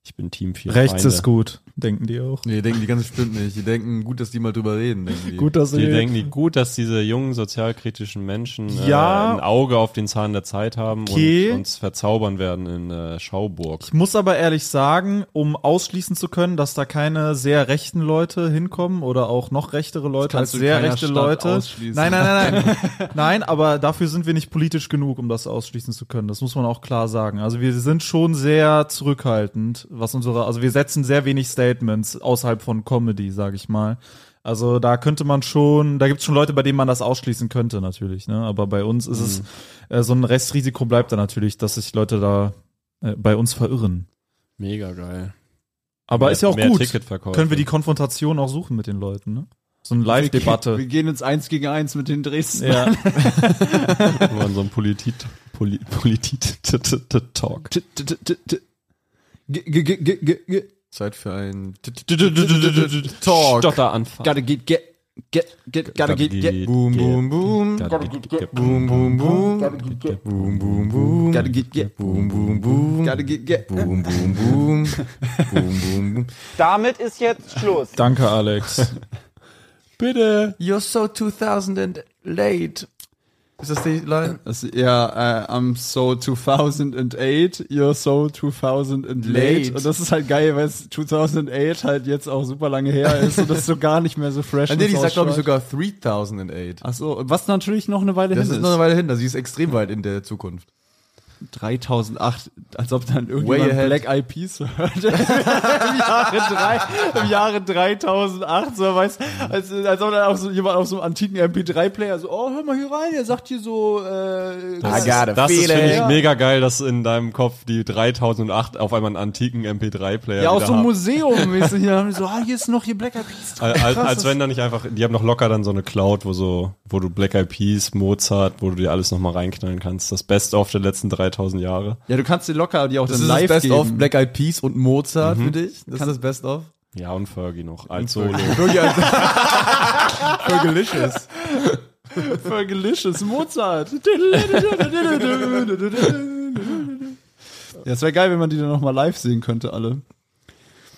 ich bin Team 4 Rechts Feinde. ist gut, denken die auch. Nee, denken die ganz bestimmt nicht. Die denken, gut, dass die mal drüber reden, denken die. Gut, dass Die sie denken die gut, dass diese jungen sozialkritischen Menschen Ja. äh, ein Auge auf den Zahn der Zeit haben Okay. und uns verzaubern werden in äh, Schauburg. Ich muss aber ehrlich sagen, um ausschließen zu können, dass da keine sehr rechten Leute hinkommen oder auch noch rechtere Leute als sehr rechte Stadt Leute. Nein, nein, nein, nein. nein, aber dafür sind wir nicht politisch genug, um das ausschließen zu können. Das muss man auch klar sagen. Also wir sind schon sehr zurückhaltend, was unsere, also wir setzen sehr wenig Statements außerhalb von Comedy, sage ich mal. Also da könnte man schon, da gibt's schon Leute, bei denen man das ausschließen könnte natürlich, ne? Aber bei uns ist es äh, so ein Restrisiko bleibt da natürlich, dass sich Leute da äh, bei uns verirren. Mega geil. Aber Mehr- ist ja auch gut. Können wir die Konfrontation auch suchen mit den Leuten, ne? So eine Wir Live-Debatte. gehen ins Eins gegen Eins mit den Dresden. Ja. An so einem Politit, Poli, Politit, t- t- t- Talk. Zeit für ein Talk. Stotter anfangen. Gotta get, get, get, get, gotta get, get, Boom, boom, boom. Gotta get, get, Boom, boom, boom. Boom, boom, boom. gotta get, get, Boom, boom, boom. gotta get, get. Boom, boom, boom. Boom, boom, boom. Damit ist jetzt Schluss. Danke, Alex. Bitte. You're so 2000 and late. Ist das die Line? Das, ja, äh, I'm so 2008, you're so 2000 and late. Late. Und das ist halt geil, weil es 2008 halt jetzt auch super lange her ist und das so gar nicht mehr so fresh Ah, nee, die sagt, glaube ich, sogar 3008. Ach so, was natürlich noch eine Weile Das hin ist noch eine Weile hin, also sie ist extrem weit in der Zukunft. 3008, als ob dann irgendjemand. Black Eyed Peas hört. Im Jahre, drei, Im Jahre 3008, so weißt, als, als ob dann auch so jemand auf so einem antiken MP3-Player so, oh, hör mal hier rein, er sagt hier so, äh, Das, ist, das ist, finde ich, mega geil, dass in deinem Kopf die 3008 auf einmal einen antiken MP3-Player ja, aus so einem. Museum, weißt du, hier haben die so, ah, hier ist noch hier Black Eyed Peas. Als, als, Krass, als wenn da nicht einfach, die haben noch locker dann so eine Cloud, wo so, wo du Black Eyed Peas, Mozart, wo du dir alles nochmal reinknallen kannst. Das Best-of der letzten 3000 Jahre. Ja, du kannst dir locker die auch Das dann ist das live Best geben. of Black Eyed Peas und Mozart für dich. Das ist das Best of. Ja, und Fergie noch, als Solo. Wirklich als Fergalicious. Fergalicious Mozart. Ja, es wäre geil, wenn man die dann nochmal live sehen könnte, alle.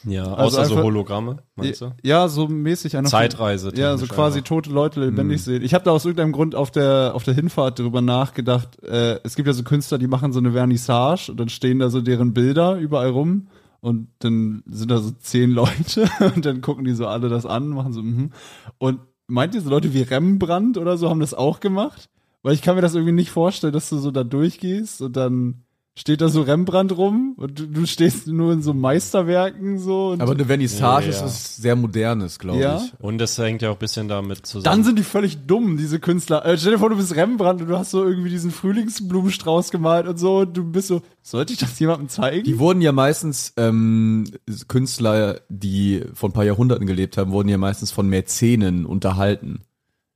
Ja, Also außer so einfach- Hologramme, meinst du? Ja, so mäßig einfach. Zeitreise. Ja, so quasi einfach. tote Leute lebendig sehen. Ich habe da aus irgendeinem Grund auf der auf der Hinfahrt drüber nachgedacht. Äh, es gibt ja so Künstler, die machen so eine Vernissage und dann stehen da so deren Bilder überall rum und dann sind da so zehn Leute und dann gucken die so alle das an, machen so mhm. und meint ihr so Leute wie Rembrandt oder so haben das auch gemacht? Weil ich kann mir das irgendwie nicht vorstellen, dass du so da durchgehst und dann steht da so Rembrandt rum und du, du stehst nur in so Meisterwerken so. Und Aber eine Vernissage Ja, ist ja. was sehr modernes, glaube Ja? ich. Und das hängt ja auch ein bisschen damit zusammen. Dann sind die völlig dumm, diese Künstler. Äh, stell dir vor, du bist Rembrandt und du hast so irgendwie diesen Frühlingsblumenstrauß gemalt und so. Und du bist so, sollte ich das jemandem zeigen? Die wurden ja meistens, ähm, Künstler, die vor ein paar Jahrhunderten gelebt haben, wurden ja meistens von Mäzenen unterhalten.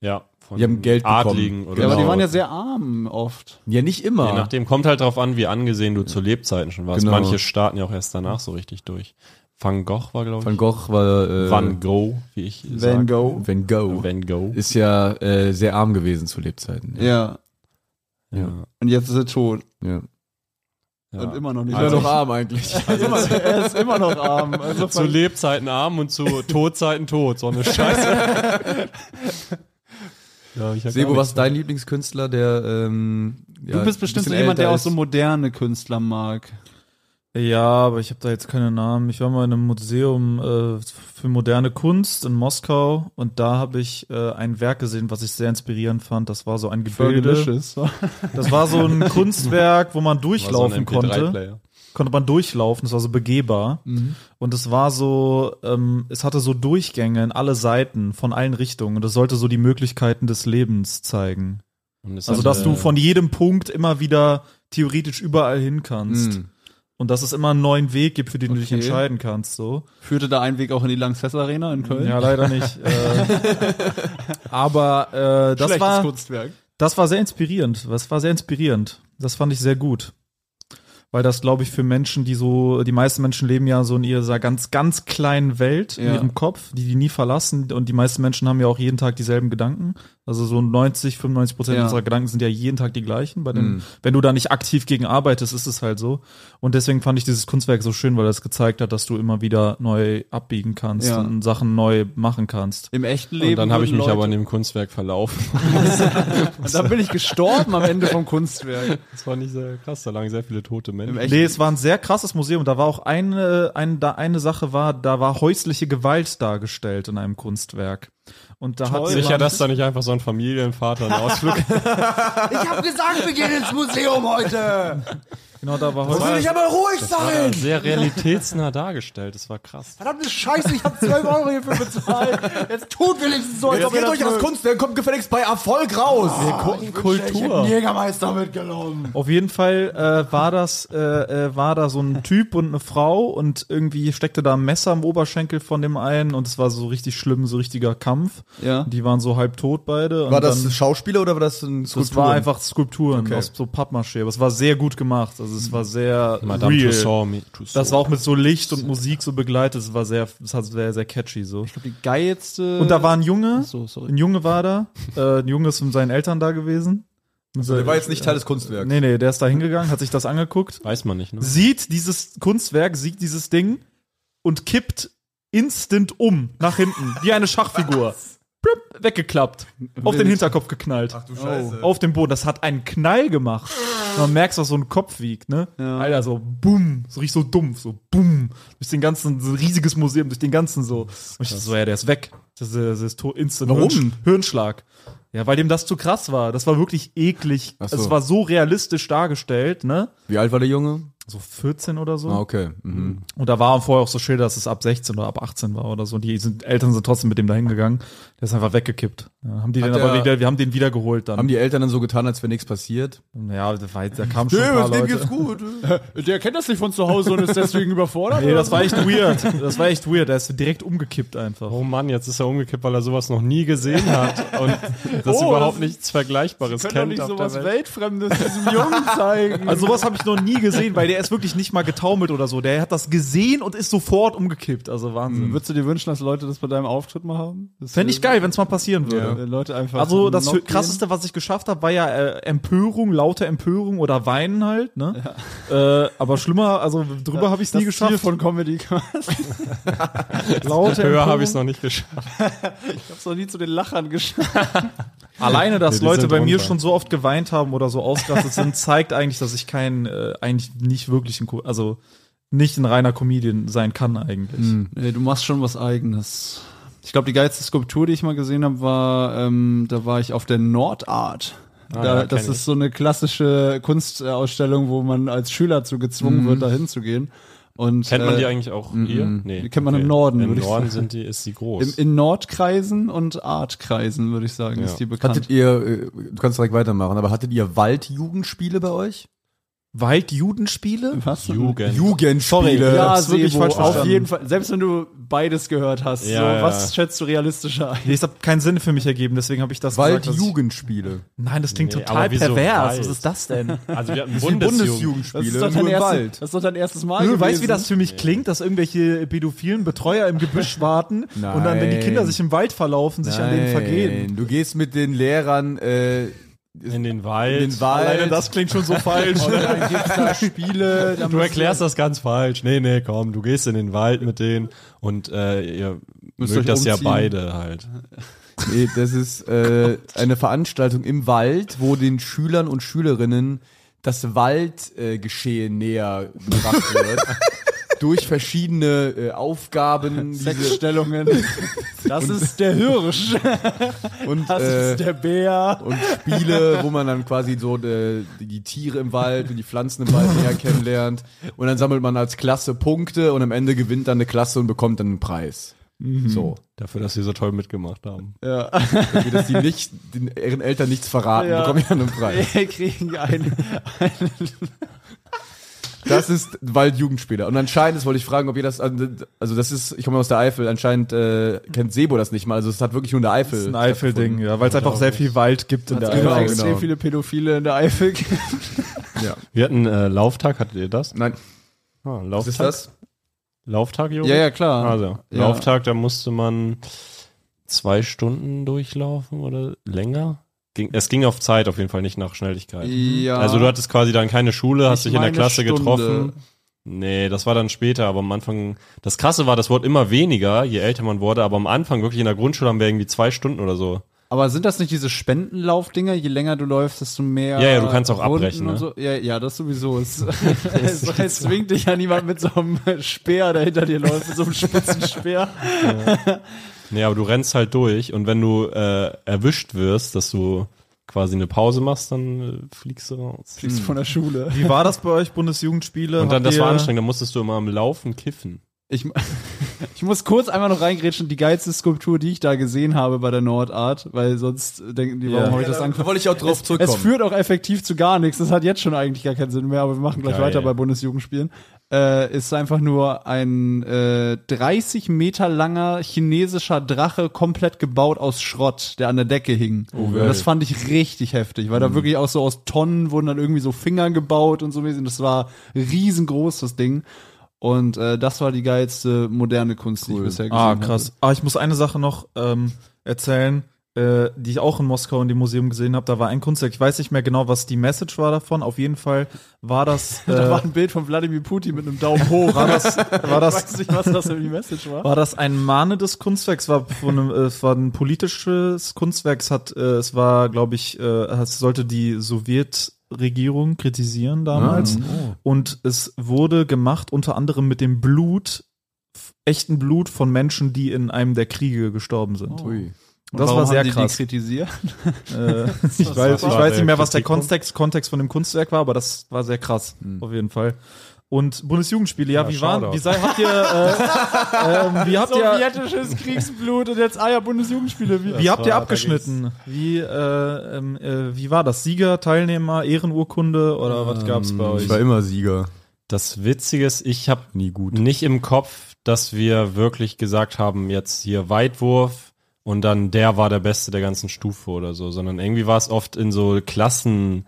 ja, von Die haben Geld bekommen. Adligen oder ja, aber die waren ja sehr arm oft. Ja, nicht immer. Je nachdem, kommt halt drauf an, wie angesehen du zu Lebzeiten schon warst. Genau. Manche starten ja auch erst danach so richtig durch. Van Gogh war, glaube ich. Van Gogh war äh, Van Gogh, wie ich Van sag. Gogh. Van Gogh. Van Gogh. Ist ja äh, sehr arm gewesen zu Lebzeiten. Ja. ja. Und jetzt ist er tot. Ja. ja. Und immer noch nicht. Ist ja Also- noch arm eigentlich. immer, er ist immer noch arm. Also zu Lebzeiten arm und zu Todzeiten tot. So eine Scheiße. ja, Sebo, was ist dein Lieblingskünstler, der ähm, ja, du bist bestimmt so jemand, der auch so moderne Künstler mag. Ja, aber ich habe da jetzt keine Namen. Ich war mal in einem Museum äh, für moderne Kunst in Moskau und da habe ich äh, ein Werk gesehen, was ich sehr inspirierend fand. Das war so ein Gebilde. Das war so ein Kunstwerk, wo man War so durchlaufen ein konnte. MP3-Player. Konnte man durchlaufen. Das war so begehbar. Und es war so, ähm, es hatte so Durchgänge in alle Seiten von allen Richtungen. Und es sollte so die Möglichkeiten des Lebens zeigen. Und es Also, hatte- dass du von jedem Punkt immer wieder theoretisch überall hin kannst. Mm. Und dass es immer einen neuen Weg gibt, für den du dich Okay. entscheiden kannst, so. Führte da ein Weg auch in die Lanxess Arena in Köln? Ja, leider nicht. äh, aber äh, das Schlechtes war Kunstwerk. das war sehr inspirierend. Das war sehr inspirierend. Das fand ich sehr gut. Weil das, glaube ich, für Menschen, die so, die meisten Menschen leben ja so in ihrer ganz, ganz kleinen Welt in Ja. ihrem Kopf, die die nie verlassen und die meisten Menschen haben ja auch jeden Tag dieselben Gedanken. Also so 90, 95 Prozent Ja. unserer Gedanken sind ja jeden Tag die gleichen. Bei Mhm. den, Wenn du da nicht aktiv gegen arbeitest, ist es halt so. Und deswegen fand ich dieses Kunstwerk so schön, weil es gezeigt hat, dass du immer wieder neu abbiegen kannst Ja. und Sachen neu machen kannst. Im echten Leben. Und dann habe ich mich Leute- aber in dem Kunstwerk verlaufen. Dann bin ich gestorben am Ende vom Kunstwerk. Das war nicht sehr krass, da lagen sehr viele tote Menschen. Nee, es war ein sehr krasses Museum. Da war auch eine, eine, da eine Sache war, da war häusliche Gewalt dargestellt in einem Kunstwerk. Und da hat Sicher, dass da nicht einfach so ein Familienvater einen Ausflug Ich habe gesagt, wir gehen ins Museum heute. genau da war Will häusliche ich aber ruhig Das war sein. da sehr realitätsnah dargestellt. Das war krass. Verdammte Scheiße, ich habe 12 Euro hierfür bezahlt. Jetzt tut wenigstens so, als Jetzt ob ihr das euch das mögt. Kunstwerk, kommt gefälligst bei Erfolg raus. Wir gucken Kultur. Ich hätte einen Jägermeister mitgenommen. Auf jeden Fall äh, war das äh, äh, war da so ein Typ und eine Frau und irgendwie steckte da ein Messer im Oberschenkel von dem einen und es war so richtig schlimm, so richtiger Kampf. Ja. Die waren so halb tot beide. War und das dann, Schauspieler oder war das ein das Skulptur? war einfach Skulpturen Okay. aus so Pappmaché, aber es war sehr gut gemacht. Also es war sehr Madame real. Mi- Tussauds. Das war auch mit so Licht und Musik so begleitet. Es war sehr, es war sehr, sehr catchy so. Die geilste. Und da war ein Junge, So, sorry. ein Junge war da, äh, ein Junge ist mit seinen Eltern da gewesen. Also, der war jetzt nicht Teil des Kunstwerks. Nee, nee, der ist da hingegangen, hat sich das angeguckt, Weiß man nicht, ne? sieht dieses Kunstwerk, sieht dieses Ding und kippt instant um nach hinten, wie eine Schachfigur. Blub, weggeklappt, auf den Hinterkopf geknallt. Ach du Scheiße. Auf dem Boden. Das hat einen Knall gemacht. Man merkt, was so ein Kopf wiegt, ne? Alter, so bumm, so richtig so dumpf, so bumm. Durch den ganzen, so ein riesiges Museum, durch den ganzen so. Und ich dachte so, ja, der ist weg. Das ist, das ist instant Warum? Hirnsch Hirnschlag. Ja, weil dem das zu krass war. Das war wirklich eklig. So. Es war so realistisch dargestellt, ne? Wie alt war der Junge? So 14 oder so. Ah, okay. Mhm. Und da war vorher auch so Schilder, dass es ab 16 oder ab 18 war oder so. Die sind, Eltern sind trotzdem mit dem dahin gegangen. Der ist einfach weggekippt. Ja, haben die Hat den aber der- wieder, wir haben den wieder geholt dann. Haben die Eltern dann so getan, als wäre nichts passiert? ja, da, war, da kamen schon ein paar Leute. gut. Der kennt das nicht von zu Hause und ist deswegen überfordert. Nee, das war echt weird. Das war echt weird. Der ist direkt umgekippt einfach. Oh Mann, jetzt ist er umgekippt, weil er sowas noch nie gesehen hat und das Oh, überhaupt das- nichts Vergleichbares Können doch kennt nicht auf sowas der Welt. Weltfremdes diesem Jungen zeigen. Also sowas habe ich noch nie gesehen, weil der ist wirklich nicht mal getaumelt oder so. Der hat das gesehen und ist sofort umgekippt. Also Wahnsinn. Würdest du dir wünschen, dass Leute das bei deinem Auftritt mal haben? Das Fände ich geil, wenn es mal passieren würde. Wenn Leute einfach. Also das krasseste, was ich geschafft habe, war ja äh, Empörung, laute Empörung oder Weinen halt. Ne? Äh, aber schlimmer, also drüber habe ich es nie das Ziel geschafft. von Comedy laute Höher habe ich es noch nicht geschafft. Ich hab's noch nie zu den Lachern geschafft. Alleine, dass Nee, Leute bei mir schon so oft geweint haben oder so ausgerastet sind, zeigt eigentlich, dass ich kein, äh, eigentlich nicht wirklich ein, also nicht ein reiner Comedian sein kann eigentlich. Nee, du machst schon was eigenes. Ich glaube, die geilste Skulptur, die ich mal gesehen habe, war, ähm, da war ich auf der Nordart. Ah, da, ja, das ich. ist so eine klassische Kunstausstellung, wo man als Schüler zu gezwungen wird, da hinzugehen. Und, Kennt man äh, die eigentlich auch hier? Nee. Die kennt man im Norden, Im würde ich Norden sagen. sind die, ist sie groß. Im, in Nordkreisen und Artkreisen, würde ich sagen, Ja. ist die bekannt. Hattet ihr, äh, du kannst direkt weitermachen, aber hattet ihr Waldjugendspiele bei euch? Waldjudenspiele? Was? Jugend. Jugendspiele. Ja, hab's wirklich Sebo, falsch auf verstanden. jeden Fall. Selbst wenn du beides gehört hast, Ja, so, ja. was schätzt du realistischer ein? Nee, das hat keinen Sinn für mich ergeben, deswegen habe ich das gesagt. Waldjugendspiele. Nein, das klingt Nee, total pervers. Wald? Was ist das denn? Also wir hatten Das Bundesjugend. Das ist Bundesjugendspiele, doch dein, nur im erste, Wald. das ist doch dein erstes Mal Du weißt, wie das für mich klingt, dass irgendwelche pädophilen Betreuer im Gebüsch warten und dann, wenn die Kinder Nein. sich im Wald verlaufen, sich an denen vergehen. Du gehst mit den Lehrern äh, In den Wald. in den Wald. Alleine das klingt schon so falsch. Und dann gibt's da Spiele. Da Du erklärst das ganz falsch. Nee, nee, komm, du gehst in den Wald mit denen und äh, ihr Müsst mögt euch das ja umziehen. beide halt. Nee, das ist äh, eine Veranstaltung im Wald, wo den Schülern und Schülerinnen das Waldgeschehen äh, Geschehen näher gebracht wird. durch verschiedene äh, Aufgaben. diese- Sexstellungen. Das ist der Hirsch. und, Das äh, ist der Bär. und Spiele, wo man dann quasi so äh, die, die Tiere im Wald und die Pflanzen im Wald näher kennenlernt. Und dann sammelt man als Klasse Punkte und am Ende gewinnt dann eine Klasse und bekommt dann einen Preis. So. Dafür, dass sie so toll mitgemacht haben. Ja. Dafür, dass die nicht, den, ihren Eltern nichts verraten, Ja. bekommen dann einen Preis. Wir kriegen einen, einen Das ist Waldjugendspieler. Und anscheinend, das wollte ich fragen, ob ihr das, also das ist, ich komme aus der Eifel, anscheinend äh, kennt Sebo das nicht mal. Also es hat wirklich nur in der Eifel. Das ist ein Eifel-Ding, ja, weil es einfach sehr viel Wald gibt in der Genau, Eifel. extrem genau. viele Pädophile in der Eifel. Ja. Wir hatten äh, Lauftag, hattet ihr das? Nein, Ah, was Lauftag? ist das? Lauftag, Jogi? ja, ja, klar. Also, Ja. Lauftag, da musste man zwei Stunden durchlaufen oder länger? Ging, es ging auf Zeit auf jeden Fall, nicht nach Schnelligkeit. Ja. Also du hattest quasi dann keine Schule, hast Ich dich in der Klasse Stunde. getroffen. Nee, das war dann später, aber am Anfang, das krasse war, das wurde immer weniger, je älter man wurde, aber am Anfang wirklich in der Grundschule haben wir irgendwie zwei Stunden oder so. Aber sind das nicht diese Spendenlaufdinger? Je länger du läufst, desto mehr. Ja, ja, du kannst auch Runden abbrechen, ne? so. Ja, ja, das sowieso. Es, es, es zwingt dich ja niemand mit so einem Speer, der hinter dir läuft, mit so einem spitzen Speer. Nee, aber du rennst halt durch und wenn du äh, erwischt wirst, dass du quasi eine Pause machst, dann äh, fliegst du raus. Fliegst von der Schule. Wie war das bei euch, Bundesjugendspiele? Und dann, Habt das war anstrengend, da musstest du immer am Laufen kiffen. Ich, ich muss kurz einmal noch reingrätschen, die geilste Skulptur, die ich da gesehen habe bei der Nordart, weil sonst denken die, warum Ja. habe ich das Da angefangen? wollte ich auch drauf Es zurückkommen. führt auch effektiv zu gar nichts. Das hat jetzt schon eigentlich gar keinen Sinn mehr, aber wir machen gleich Geil. weiter bei Bundesjugendspielen. Äh, ist einfach nur ein äh, 30 Meter langer chinesischer Drache, komplett gebaut aus Schrott, der an der Decke hing. und das fand ich richtig heftig, weil da wirklich auch so aus Tonnen wurden dann irgendwie so Finger gebaut und so. Das war riesengroß, das Ding. Und äh, das war die geilste moderne Kunst, die ich bisher gesehen Ah, habe. krass. Ah, ich muss eine Sache noch ähm, erzählen, äh, die ich auch in Moskau in dem Museum gesehen habe. Da war ein Kunstwerk. Ich weiß nicht mehr genau, was die Message war davon. Auf jeden Fall war das. Äh, Da war ein Bild von Wladimir Putin mit einem Daumen hoch. war das, war ich das weiß nicht, was das für die Message war. War das ein mahnendes Kunstwerk? Es war, von einem, äh, es war ein politisches Kunstwerk. Es hat, äh, es war, glaube ich, äh, es sollte die Sowjetregierung kritisieren damals. Und es wurde gemacht unter anderem mit dem Blut, echten Blut von Menschen, die in einem der Kriege gestorben sind. Ui. Und das warum war sehr haben die krass. Die kritisiert? Äh, ich weiß, ich weiß nicht mehr, was der? Kontext, Kontext von dem Kunstwerk war, aber das war sehr krass, auf jeden Fall. Und Bundesjugendspiele, ja, Ja, wie waren, wie sei, habt ihr, äh, ähm, wie habt ihr, Sowjetisches Kriegsblut und jetzt Eier Bundesjugendspiele. Wie? wie habt ihr war- abgeschnitten? Wie, äh, ähm, äh, wie war das? Sieger, Teilnehmer, Ehrenurkunde oder was gab's bei euch? Ich war immer Sieger. Das Witzige ist, ich habe Nie gut. nicht im Kopf, dass wir wirklich gesagt haben, jetzt hier Weitwurf und dann der war der Beste der ganzen Stufe oder so, sondern irgendwie war es oft in so Klassen,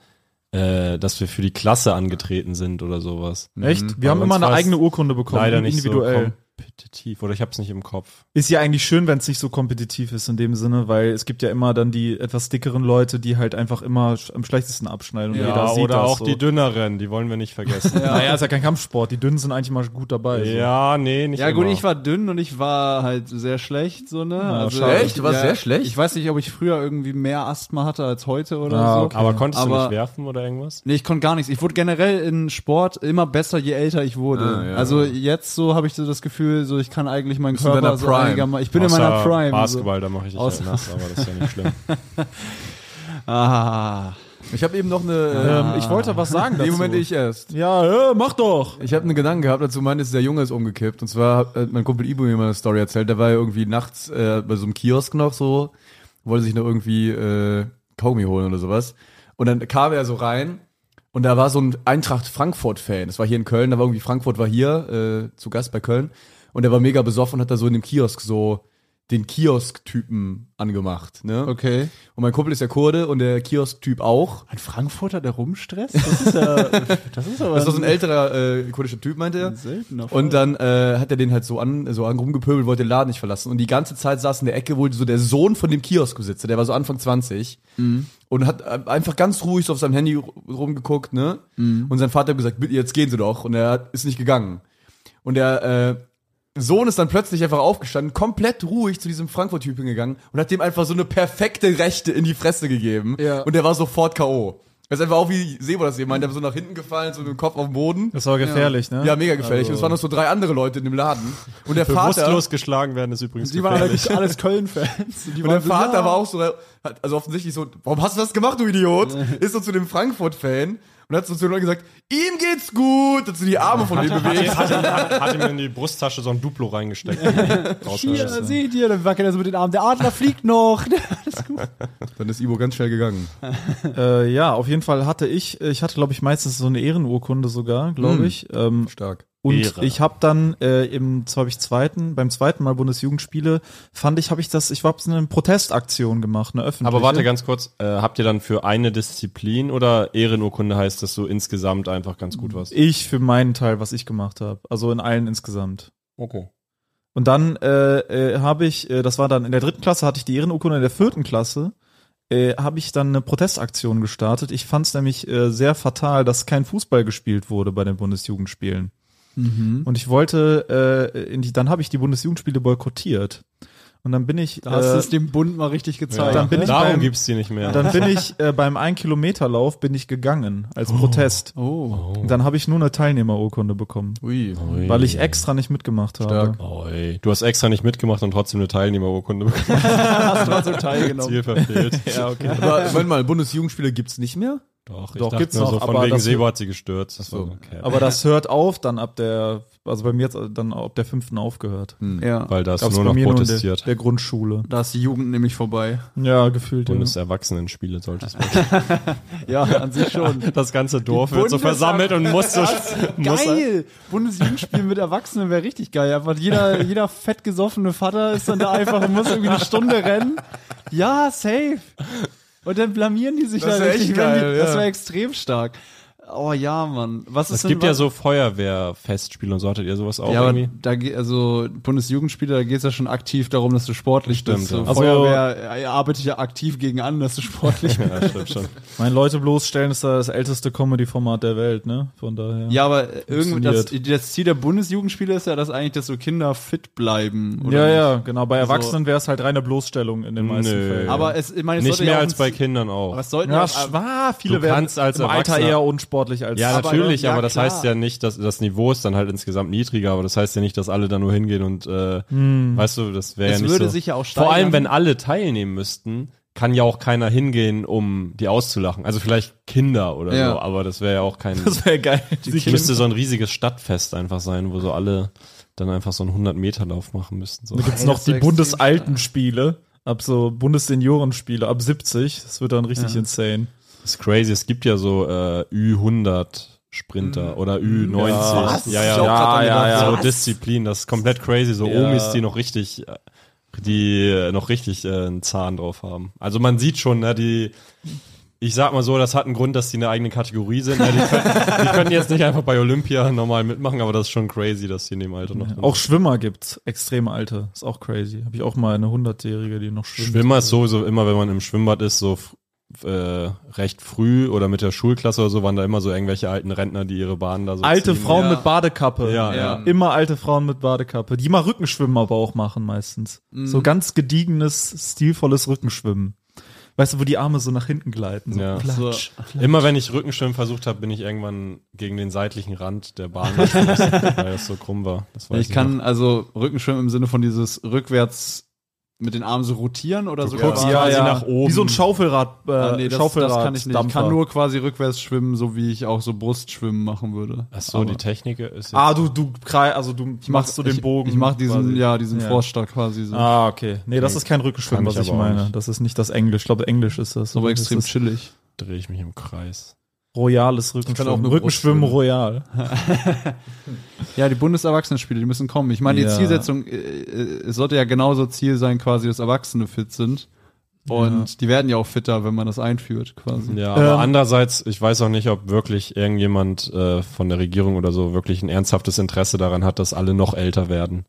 äh, dass wir für die Klasse angetreten sind oder sowas. Echt? Wir Bei haben uns immer eine war's eigene Urkunde bekommen, Leider nicht individuell. so kompetitiv oder ich habe es nicht im Kopf. Ist ja eigentlich schön, wenn es nicht so kompetitiv ist in dem Sinne, weil es gibt ja immer dann die etwas dickeren Leute, die halt einfach immer am schlechtesten abschneiden und jeder sieht oder das auch so. die dünneren, die wollen wir nicht vergessen. Naja, ist ja kein Kampfsport. Die Dünnen sind eigentlich mal gut dabei. so. ja, nee, nicht Ja gut, immer. ich war dünn und ich war halt sehr schlecht, so ne. also, schade. Echt? Du warst sehr schlecht? Ich weiß nicht, ob ich früher irgendwie mehr Asthma hatte als heute oder Ah, so. okay. aber konntest du Aber- nicht werfen oder irgendwas? Nee, ich konnte gar nichts. Ich wurde generell in Sport immer besser, je älter ich wurde. Ah, ja. Also jetzt so habe ich so das Gefühl, so ich kann eigentlich meinen Körper so Prime. einigermaßen. Ich bin Außer in meiner Prime. Basketball, da mache ich dich Außer- halt nass, aber das ist ja nicht schlimm. So. Ah. Ich habe eben noch eine. Ähm, ich wollte was sagen dazu. dem Moment ich erst. ja, äh, mach doch. Ich habe einen Gedanken gehabt, dazu meinte, der Junge ist umgekippt. Und zwar hat mein Kumpel Ibu mir mal eine Story erzählt. Der war ja irgendwie nachts äh, bei so einem Kiosk noch so, wollte sich noch irgendwie äh, Kaugummi holen oder sowas. Und dann kam er so rein und da war so ein Eintracht Frankfurt-Fan. Das war hier in Köln, da war irgendwie Frankfurt war hier, äh, zu Gast bei Köln. Und der war mega besoffen und hat da so in dem Kiosk so den Kiosk-Typen angemacht. Ne? Okay. Und mein Kumpel ist ja Kurde und der Kiosk-Typ auch. Ein Frankfurter, der rumstresst? Das ist ja, das ist aber Das ist so ein älterer äh, kurdischer Typ, meinte er. seltener Fall. Und dann äh, hat er den halt so an, so an rumgepöbelt, wollte den Laden nicht verlassen. Und die ganze Zeit saß in der Ecke wohl so der Sohn von dem Kioskbesitzer, der war so Anfang 20 und hat äh, einfach ganz ruhig so auf seinem Handy ru- rumgeguckt, ne? Und sein Vater hat gesagt, bitte, jetzt gehen Sie doch. Und er ist nicht gegangen. Und der äh, Sohn ist dann plötzlich einfach aufgestanden, komplett ruhig zu diesem Frankfurt-Typen gegangen und hat dem einfach so eine perfekte Rechte in die Fresse gegeben. Ja. Und der war sofort K.O. Das ist einfach auch wie Sebo das eben meint, der war so nach hinten gefallen, so mit dem Kopf auf den Boden. Das war gefährlich, ne? Ja, mega gefährlich. Und es waren noch so drei andere Leute in dem Laden. Und der Vater, Bewusstlos geschlagen werden ist übrigens die waren alle, alles Köln-Fans. Die und der Vater ja. war auch so, hat- also offensichtlich so, warum hast du das gemacht, du Idiot? Ist so zu dem Frankfurt-Fan und hat so zu den Leuten gesagt, ihm geht's gut, hat so die Arme von ihm bewegt. Hat, ihm- hat, hat ihm in die Brusttasche so ein Duplo reingesteckt. Hier, seht ihr, dann wackelt er so mit den Armen. Der Adler fliegt noch. Dann ist Ivo ganz schnell gegangen. Äh, ja, auf jeden Fall hatte ich, ich hatte glaube ich meistens so eine Ehrenurkunde sogar, glaube Hm. ich. Ähm, Stark. Und Ehre. ich habe dann äh, im, habe ich zweiten, beim zweiten Mal Bundesjugendspiele, fand ich, habe ich das, ich habe eine Protestaktion gemacht, eine öffentliche. Aber warte ganz kurz, äh, habt ihr dann für eine Disziplin oder Ehrenurkunde heißt, dass du insgesamt einfach ganz gut warst? Ich für meinen Teil, was ich gemacht habe. Also in allen insgesamt. Okay. Und dann äh, äh, habe ich, äh, das war dann in der dritten Klasse, hatte ich die Ehrenurkunde, in der vierten Klasse äh, habe ich dann eine Protestaktion gestartet. Ich fand es nämlich äh, sehr fatal, dass kein Fußball gespielt wurde bei den Bundesjugendspielen. Und ich wollte, äh, in die, dann habe ich die Bundesjugendspiele boykottiert. Und dann bin ich, Da hast du äh, es dem Bund mal richtig gezeigt. Dann bin ich Darum beim- gibt's die nicht mehr. dann bin ich äh, beim ein Kilometer Lauf bin ich gegangen als Protest. oh. Und dann habe ich nur eine Teilnehmerurkunde bekommen, Ui. Ui. weil ich extra nicht mitgemacht habe. Stark. Oi. Du hast extra nicht mitgemacht und trotzdem eine Teilnehmerurkunde bekommen. Hast du so teilgenommen. Ziel verfehlt. Ja, okay. Aber Moment mal, Bundesjugendspiele gibt's nicht mehr? Doch, ich Doch, gibt's nur noch, so, von aber wegen Sebo hat sie gestürzt. so. Okay. Aber das hört auf dann ab der, also bei mir jetzt dann ab der fünften aufgehört. Ja. Weil da Gab's nur noch mir nur protestiert. der, der Grundschule. Da ist die Jugend nämlich vorbei. Ja, gefühlt. Ja. Bundeserwachsenenspiele solltest du. Ja, an sich schon. Das ganze Dorf wird so versammelt und muss so. muss Geil! Bundesjugendspiel mit Erwachsenen wäre richtig geil. Einfach jeder, jeder fett gesoffene Vater ist dann da einfach und muss irgendwie eine Stunde rennen. Ja, safe. Und dann blamieren die sich Das da wär richtig. wenn die, geil, Das ja. wäre extrem stark. Oh ja, Mann. Was ist Es denn gibt ja was- so Feuerwehrfestspiele und so hattet ihr sowas auch Ja, aber irgendwie? da geht, also Bundesjugendspiele, da geht es ja schon aktiv darum, dass du sportlich Stimmt, bist. So, ja. Also- Feuerwehr äh, arbeitet ja aktiv gegen an, dass du sportlich bist. Ja, stimmt schon. Mein Leute bloßstellen ist da das älteste Comedy-Format der Welt, ne? Von daher. Ja, aber irgendwie das, das Ziel der Bundesjugendspiele ist ja, dass eigentlich, dass so Kinder fit bleiben. Oder ja, nicht? ja, genau. Bei Also- Erwachsenen wäre es halt reine Bloßstellung in den meisten Nö. Fällen. Aber es, ich meine, es Nicht ja mehr auch als bei Kindern auch. Aber es sollten ja, ja, schwa, viele Du werden kannst als im Alter eher unsportlich als Ja, Aber- natürlich, ja, aber das klar. heißt ja nicht, dass das Niveau ist dann halt insgesamt niedriger, aber das heißt ja nicht, dass alle da nur hingehen und äh, weißt du, das wäre ja nicht würde so. sich ja auch Vor allem, steigern. wenn alle teilnehmen müssten, kann ja auch keiner hingehen, um die auszulachen. Also vielleicht Kinder oder Ja. so, aber das wäre ja auch kein. Das wäre geil. Müsste so ein riesiges Stadtfest einfach sein, wo so alle dann einfach so einen 100-Meter-Lauf machen müssten. So. Da gibt's Ey, noch die Bundesaltenspiele, ab so Bundesseniorenspiele, ab 70. Das wird dann richtig insane. Das ist crazy. Es gibt ja so äh, Ü100 Sprinter oder Ü90. Ja. ja, ja, auch grad dran gedacht, So? Disziplin, das ist komplett crazy. So Ja. Omis, die noch richtig, äh, die äh, noch richtig äh, einen Zahn drauf haben. Also man sieht schon, ne, die, ich sag mal so, das hat einen Grund, dass die eine eigene Kategorie sind. Ne? Die, können, die können jetzt nicht einfach bei Olympia normal mitmachen, aber das ist schon crazy, dass die in dem Alter noch Auch sind. Schwimmer gibt's, extrem alte. Ist auch crazy. Habe ich auch mal eine 100-Jährige, die noch schwimmt. Schwimmer ist sowieso immer, wenn man im Schwimmbad ist, so äh, recht früh oder mit der Schulklasse oder so, waren da immer so irgendwelche alten Rentner, die ihre Bahnen da so Alte ziehen. Frauen Ja. mit Badekappe. Ja, Ja. ja. Immer alte Frauen mit Badekappe, die mal Rückenschwimmen aber auch machen meistens. Mhm. So ganz gediegenes, stilvolles Rückenschwimmen. Weißt du, wo die Arme so nach hinten gleiten. So Ja. platsch. Immer wenn ich Rückenschwimmen versucht habe, bin ich irgendwann gegen den seitlichen Rand der Bahn gestoßen, weil das so krumm war. Das weiß Ich kann also Rückenschwimmen im Sinne von dieses rückwärts mit den Armen so rotieren oder so. guckst quasi- quasi nach oben. Wie so ein Schaufelrad. Äh, Ah, nee, das, Schaufelrad das kann ich nicht. Ich Dampfer. kann nur quasi rückwärts schwimmen, so wie ich auch so Brustschwimmen machen würde. Ach so, Aber die Technik ist jetzt Ah, du, du, krei- also du ich mach machst so den ich, Bogen. Ich mach diesen, quasi. ja, diesen Ja. Frosch da quasi so. Ah, okay. Nee, das ist kein Rückenschwimmen, was ich ich meine. nicht. Das ist nicht das Englisch. Ich glaube, Englisch ist das. aber Das extrem ist chillig. drehe ich mich im Kreis. Royales kann auch Rückenschwimmen. Rückenschwimmen. Royal. Ja, die Bundeserwachsenenspiele, die müssen kommen. Ich meine, die Ja. Zielsetzung, äh, äh, es sollte ja genauso Ziel sein, quasi, dass Erwachsene fit sind. Und die werden ja auch fitter, wenn man das einführt, quasi. Ja, aber Ähm. andererseits, ich weiß auch nicht, ob wirklich irgendjemand äh, von der Regierung oder so wirklich ein ernsthaftes Interesse daran hat, dass alle noch älter werden.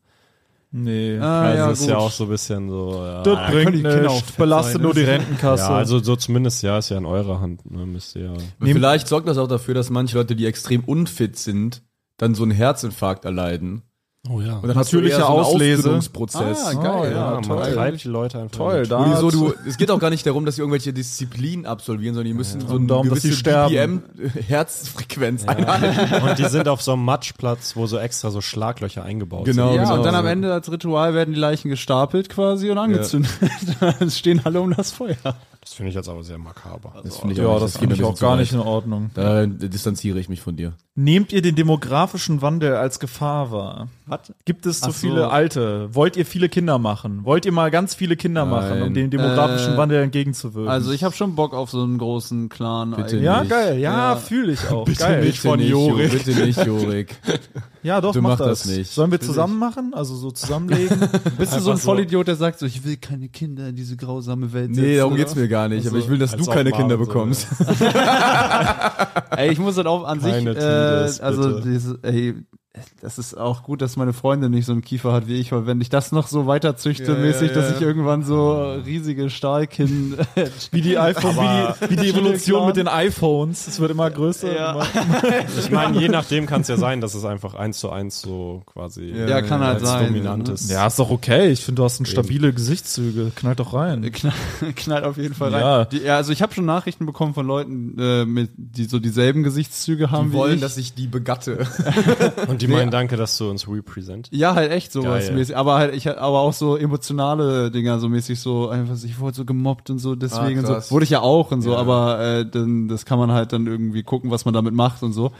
Nee. Ah, also ja, ist ja gut. auch so ein bisschen so. Ja, das können bringt nichts. Belastet sein, nur die Rentenkasse. ja, also so zumindest, ja, ist ja in eurer Hand. Ne, müsst ihr ja. Vielleicht sorgt das auch dafür, dass manche Leute, die extrem unfit sind, dann so einen Herzinfarkt erleiden. Oh ja. Und dann Natürliche hast du eher so einen Auslese. Ausbildungsprozess. Ah, geil. Oh, ja, ja, man toll. treibt die Leute einfach. Toll, da- so, du, es geht auch gar nicht darum, dass sie irgendwelche Disziplinen absolvieren, sondern die müssen so eine darum, dass gewisse sie sterben. BPM-Herzfrequenz einhalten. Und die sind auf so einem Matschplatz, wo so extra so Schlaglöcher eingebaut Genau, sind. Ja, genau. und dann am Ende als Ritual werden die Leichen gestapelt quasi und angezündet. Es stehen alle um das Feuer. Das finde ich jetzt aber sehr makaber. Das finde ich Ja, auch das finde mir ich auch gar zu nicht in Ordnung. Da distanziere ich mich von dir. Nehmt ihr den demografischen Wandel als Gefahr wahr? Was? Gibt es so Ach so. viele Alte? Wollt ihr viele Kinder machen? Wollt ihr mal ganz viele Kinder machen, um Nein. dem demografischen Äh, Wandel entgegenzuwirken? Also ich habe schon Bock auf so einen großen Clan. Bitte eigentlich. ja, nicht. geil. Ja, Ja. fühle ich auch. geil. Bitte von nicht, Jorik. Jo- Bitte nicht, Jorik. Ja, doch, Du mach mach das. das nicht. Sollen wir zusammen machen? Also so zusammenlegen? Bist du so ein. Vollidiot, der sagt so, ich will keine Kinder in diese grausame Welt Nee, setzen, darum oder? geht's mir gar nicht. Aber ich will, dass du keine Kinder so, bekommst. Ey, ich muss das auch an sich, Keine äh, Tindes, also diese, ey, das ist auch gut, dass meine Freundin nicht so einen Kiefer hat wie ich, weil wenn ich das noch so weiter züchte, Ja, ja, mäßig, dass ja. ich irgendwann so riesige Stahlkinn, wie die iPhone, wie die, wie die Evolution mit den iPhones. Es wird immer größer. Ja. Immer. Ich meine, je nachdem kann es ja sein, dass es einfach eins zu eins so quasi ja, kann halt als sein. dominant ne? ist. Ja, ist doch okay. Ich finde, du hast ein stabile Gesichtszüge. Knallt doch rein. Knall, knallt auf jeden Fall rein. Ja. Die, ja, also ich habe schon Nachrichten bekommen von Leuten, äh, mit, die so dieselben Gesichtszüge haben Die wie wollen, ich. dass ich die begatte. Und die meinen, danke, dass du uns represent. Ja, halt echt sowas Geil. mäßig. Aber halt, ich aber auch so emotionale Dinger, so mäßig so, einfach, ich wurde so gemobbt und so, deswegen Ah, und so. krass. Wurde ich ja auch und so, Ja. aber äh, dann, das kann man halt dann irgendwie gucken, was man damit macht und so.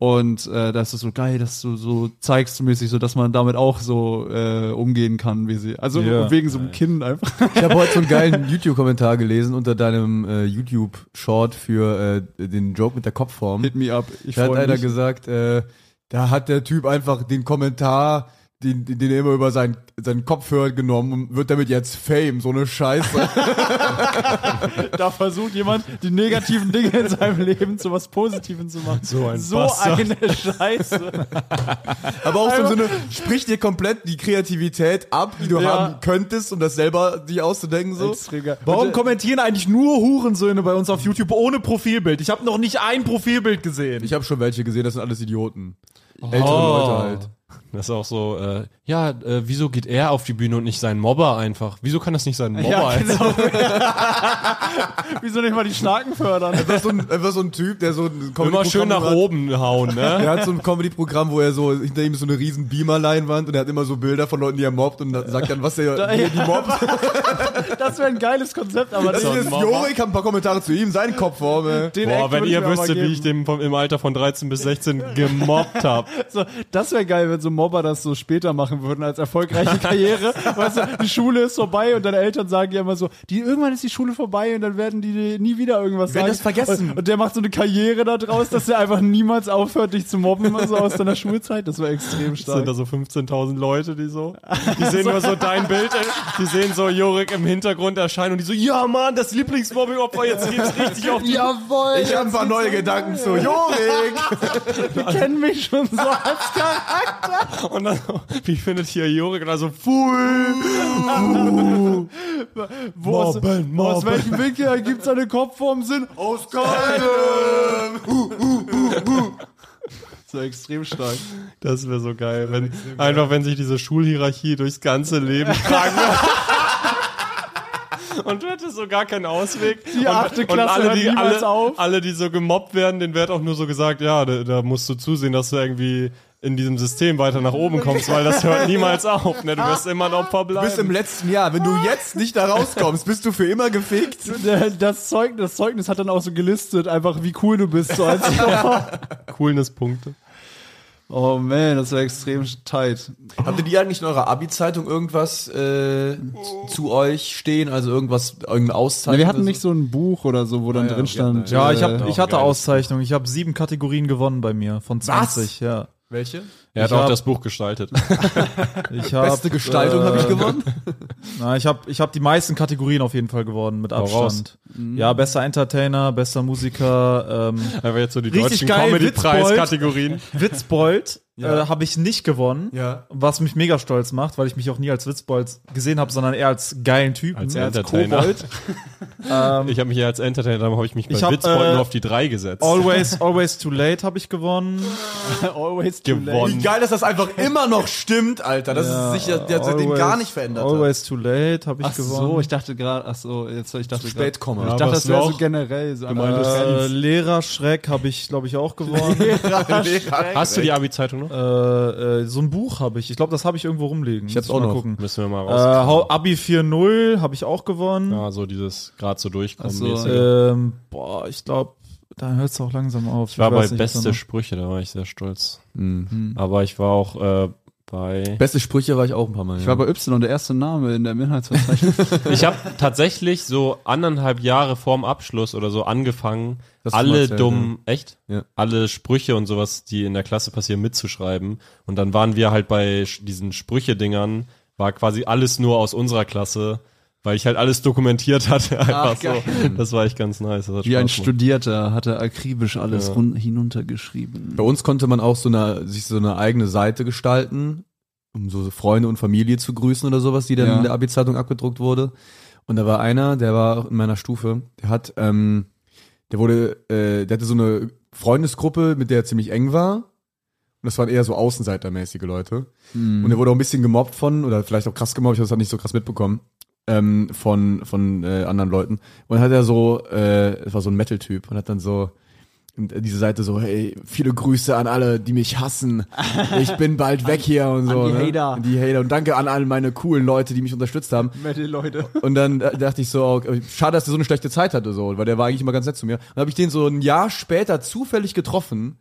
Und äh, das ist so geil, dass du so zeigst mäßig, so dass man damit auch so äh, umgehen kann, wie sie. Also Ja. wegen so einem Kind einfach. Ich habe heute so einen geilen YouTube-Kommentar gelesen unter deinem äh, YouTube-Short für äh, den Joke mit der Kopfform. Hit me up. Ich Da hat einer mich. gesagt, äh, da hat der Typ einfach den Kommentar, den, den den er immer über seinen, seinen Kopf hört, genommen und wird damit jetzt Fame, so eine Scheiße. Da versucht jemand, die negativen Dinge in seinem Leben zu was Positivem zu machen. So ein So Bastard. eine Scheiße. Aber auch so im Sinne, sprich dir komplett die Kreativität ab, die du Ja. haben könntest, um das selber dir auszudenken. So. Warum kommentieren eigentlich nur Hurensöhne bei uns auf YouTube ohne Profilbild? Ich habe noch nicht ein Profilbild gesehen. Ich habe schon welche gesehen, das sind alles Idioten. Ältere Leute halt. Das ist auch so, äh, ja, äh, wieso geht er auf die Bühne und nicht sein Mobber einfach? Wieso kann das nicht sein Mobber Ja, einfach? genau. Wieso nicht mal die Starken fördern? Einfach so, ein, einfach so ein Typ, der so ein Immer schön nach hat. oben hauen, ne? Er hat so ein Comedy-Programm, wo er so, hinter ihm ist so eine riesen Beamer-Leinwand und er hat immer so Bilder von Leuten, die er mobbt und sagt dann, was er, wie er die mobbt. Das wäre ein geiles Konzept, aber Das den, ist. Jorik, hat ein paar Kommentare zu ihm, seine Kopfform, den Boah, Act wenn ihr wüsstet, wie ich den vom, im Alter von 13 bis 16 gemobbt hab. So, das wäre geil, wenn so Mobber das so später machen würden als erfolgreiche Karriere. weißt du, die Schule ist vorbei und deine Eltern sagen ja immer so, die, irgendwann ist die Schule vorbei und dann werden die nie wieder irgendwas sagen. das vergessen. Und, und der macht so eine Karriere da draus, dass er einfach niemals aufhört, dich zu mobben, also aus deiner Schulzeit. Das war extrem Das sind stark. da so 15.000 Leute, die so, die sehen nur so dein Bild, ey. die sehen so Jorik im Hintergrund erscheinen und die so, ja Mann, das Lieblingsmobbing-Opfer, jetzt geht's richtig auf die Jawohl! Ich habe ein paar neue Gedanken zu Jorik. Die kennen mich schon so als Charakter. Und dann, so, wie findet hier Jorik? Und dann so, Pfui. Wo aus, Mobben, aus welchem Winkel ergibt seine Kopfform Sinn? Aus keinem. So extrem stark. Das wäre so geil, wenn, einfach wenn sich diese Schulhierarchie durchs ganze Leben tragen Und du hättest so gar keinen Ausweg. Die achte und, Klasse und alle, die, alle, auf. alle, die so gemobbt werden, denen wird auch nur so gesagt, ja, da, da musst du zusehen, dass du irgendwie in diesem System weiter nach oben kommst, weil das hört niemals auf. Ne? Du wirst immer ein Opfer Du bist im bleiben. letzten Jahr. Wenn du jetzt nicht da rauskommst, bist du für immer gefickt. Das Zeugnis, das Zeugnis hat dann auch so gelistet, einfach wie cool du bist. So als Coolness-Punkte. oh man, das war extrem tight. Habt ihr die eigentlich in eurer Abi-Zeitung irgendwas äh, zu euch stehen? Also irgendwas, irgendeine Auszeichnung? wir hatten oder nicht so ein Buch oder so, wo dann ja, drin stand. Ja, ich, äh, hab, ich hatte. Auszeichnung. Ich habe sieben Kategorien gewonnen bei mir von 20. Ja. Welche? Er hat Ich auch hab- das Buch gestaltet. Ich hab, Beste Gestaltung habe ich äh, gewonnen. Na, ich habe ich hab die meisten Kategorien auf jeden Fall gewonnen mit. Abstand. Ja, bester Entertainer, bester Musiker, ähm, Einfach jetzt so die Richtig deutschen Comedy-Preis-Kategorien. Witzbold Ja. äh, habe ich nicht gewonnen. Ja. Was mich mega stolz macht, weil ich mich auch nie als Witzbold gesehen habe, sondern eher als geilen Typen. Als eher Entertainer. Kobold. ähm, Ich habe mich hier als Entertainer, darum habe ich mich bei Ich hab, Witzbold äh, nur auf die drei gesetzt. always, always too late habe ich gewonnen. Always too Gewonnen. Wie geil, dass das einfach immer noch stimmt, Alter. Das Ja, ist sicher, der hat seitdem gar nicht verändert. hat. Always too late habe ich Ach gewonnen. so, ich dachte gerade, ach so, jetzt ich dachte Spät komme. Ich Ja, dachte, was das wäre so generell so. meintest- äh, Lehrerschreck habe ich, glaube ich, auch gewonnen. Hast du die Abi-Zeitung noch? Äh, äh, so ein Buch habe ich. Ich glaube, das habe ich irgendwo rumliegen. Ich hab's Muss auch mal noch. Gucken. Müssen wir mal Äh, raus. Hau- Abi 4.0 habe ich auch gewonnen. ja, so dieses gerade so durchkommen. Ach so, mäßige. Ähm, boah, ich glaube, da hört es auch langsam auf. Ich war bei weiß nicht, beste Sprüche, da war ich sehr stolz. Mhm. Aber ich war auch äh, bei. Beste Sprüche war ich auch ein paar Mal. Ich ja. war bei Y, der erste Name in dem Inhaltsverzeichnis. Ich habe tatsächlich so anderthalb Jahre vorm Abschluss oder so angefangen, Das alle erzählt, dummen, echt? Ja. Alle Sprüche und sowas, die in der Klasse passieren, mitzuschreiben. Und dann waren wir halt bei diesen Sprüche-Dingern, war quasi alles nur aus unserer Klasse, weil ich halt alles dokumentiert hatte. Einfach so. Das war echt ganz nice. Das hat Wie ein. Studierter hat er akribisch alles Ja. hinuntergeschrieben. Bei uns konnte man auch so eine, sich so eine eigene Seite gestalten, um so Freunde und Familie zu grüßen oder sowas, die dann Ja. in der Abi-Zeitung abgedruckt wurde. Und da war einer, der war auch in meiner Stufe, der hat, ähm, der wurde, äh, der hatte so eine Freundesgruppe, mit der er ziemlich eng war. Und das waren eher so außenseitermäßige Leute. Mhm. Und er wurde auch ein bisschen gemobbt von, oder vielleicht auch krass gemobbt, ich habe das halt nicht so krass mitbekommen, ähm, von, von äh, anderen Leuten. Und dann hat er so, äh, es war so ein Metal-Typ und hat dann so äh, diese Seite so, hey, viele Grüße an alle, die mich hassen. Ich bin bald weg hier und so. die ne? Hater. An Die Hater. Und danke an all meine coolen Leute, die mich unterstützt haben. Leute. Und dann äh, dachte ich so, okay, schade, dass der so eine schlechte Zeit hatte, so, weil der war eigentlich immer ganz nett zu mir. Und dann habe ich den so ein Jahr später zufällig getroffen.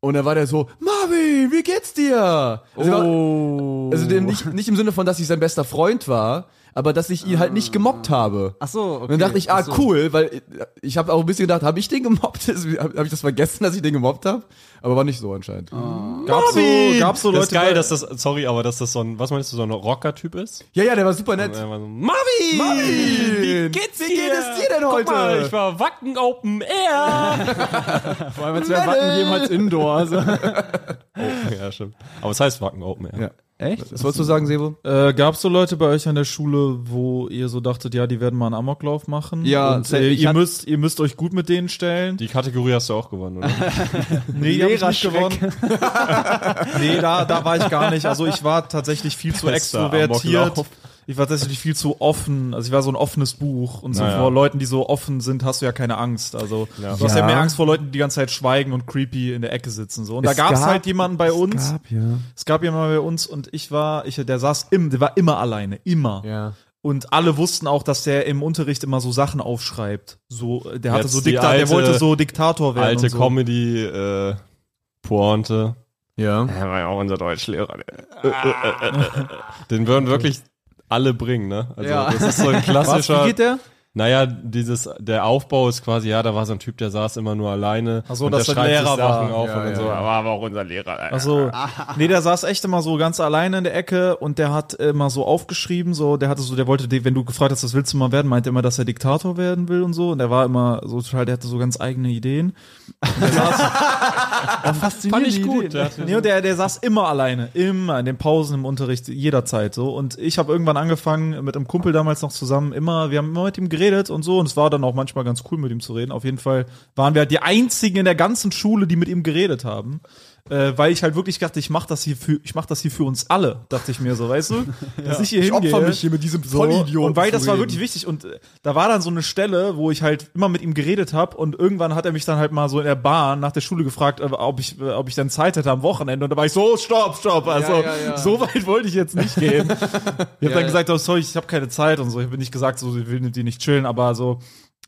Und dann war der so, Marvin, wie geht's dir? Also, war, also nicht, nicht im Sinne von, dass ich sein bester Freund war, aber dass ich ihn halt nicht gemobbt habe. Ach so, okay. Und dann dachte ich, ah, so. cool, weil ich habe auch ein bisschen gedacht, habe ich den gemobbt? Habe hab ich das vergessen, dass ich den gemobbt habe? Aber war nicht so anscheinend. Gab's so, gab's so Das Leute, ist geil, dass das, sorry, aber dass das so ein, was meinst du, so ein Rocker-Typ ist? Ja, ja, der war super nett. So, Marvin! Marvin! Wie geht's Wie dir? geht es dir denn Guck heute? Mal, ich war Wacken Open Air! Vor allem, als wäre Wacken jemals Indoor. Also. ja, stimmt. Aber es heißt Wacken Open Air. Ja. Echt? Was wolltest du sagen, Sebo? Äh, gab's so Leute bei euch an der Schule, wo ihr so dachtet, ja, die werden mal einen Amoklauf machen? Ja, und, äh, ihr hat- müsst, ihr müsst euch gut mit denen stellen. Die Kategorie hast du auch gewonnen, oder? Nee, die hab ich nicht gewonnen. nee, da, da war ich gar nicht. Also ich war tatsächlich viel zu extrovertiert. Amoklauf. Ich war tatsächlich viel zu offen. Also ich war so ein offenes Buch. Und so Naja. vor Leuten, die so offen sind, hast du ja keine Angst. Also Ja. du hast ja Ja. mehr Angst vor Leuten, die die ganze Zeit schweigen und creepy in der Ecke sitzen. So. Und da Es gab's gab- halt jemanden bei uns. Gab, ja. Es gab jemanden bei uns und ich war, ich, der saß im, der war immer alleine. Immer. Ja. Und alle wussten auch, dass der im Unterricht immer so Sachen aufschreibt. So, der hatte Jetzt so die Diktat, der wollte so Diktator werden. Alte und so. Comedy, äh, Pointe. Ja. Er war ja auch unser Deutschlehrer. Den würden wirklich alle bringen, ne? Also Ja. das ist so ein Was? klassischer. Wie geht der? Naja, dieses, der Aufbau ist quasi, ja, da war so ein Typ, der saß immer nur alleine. Ach so, und dass der der schreibt sich Lehrer Sachen war. auf Ja, und dann ja, so, ja. war aber auch unser Lehrer. Also, nee, der saß echt immer so ganz alleine in der Ecke und der hat immer so aufgeschrieben, so, der hatte so, der wollte, wenn du gefragt hast, was willst du mal werden, meinte er immer, dass er Diktator werden will und so und der war immer so total, der hatte so ganz eigene Ideen. Fand ich gut. Der Nee, und der, der saß immer alleine, immer in den Pausen im Unterricht, jederzeit so. Und ich habe irgendwann angefangen, mit einem Kumpel damals noch zusammen, immer, wir haben immer mit ihm geredet und so. Und es war dann auch manchmal ganz cool, mit ihm zu reden. Auf jeden Fall waren wir halt die einzigen in der ganzen Schule, die mit ihm geredet haben. Äh, weil ich halt wirklich dachte, ich mach das hier für, ich mach das hier für uns alle, dachte ich mir so, weißt du? Dass ich hier Ich hingehe. opfer mich hier mit diesem Vollidioten und weil das war wirklich wichtig und äh, da war dann so eine Stelle, wo ich halt immer mit ihm geredet habe und irgendwann hat er mich dann halt mal so in der Bahn nach der Schule gefragt, äh, ob ich äh, ob ich dann Zeit hätte am Wochenende und da war ich so stopp stopp, also Ja, ja, ja. so weit wollte ich jetzt nicht gehen. ich habe dann gesagt, oh, sorry, ich habe keine Zeit und so. Ich habe nicht gesagt, so ich will mit dir nicht chillen, aber so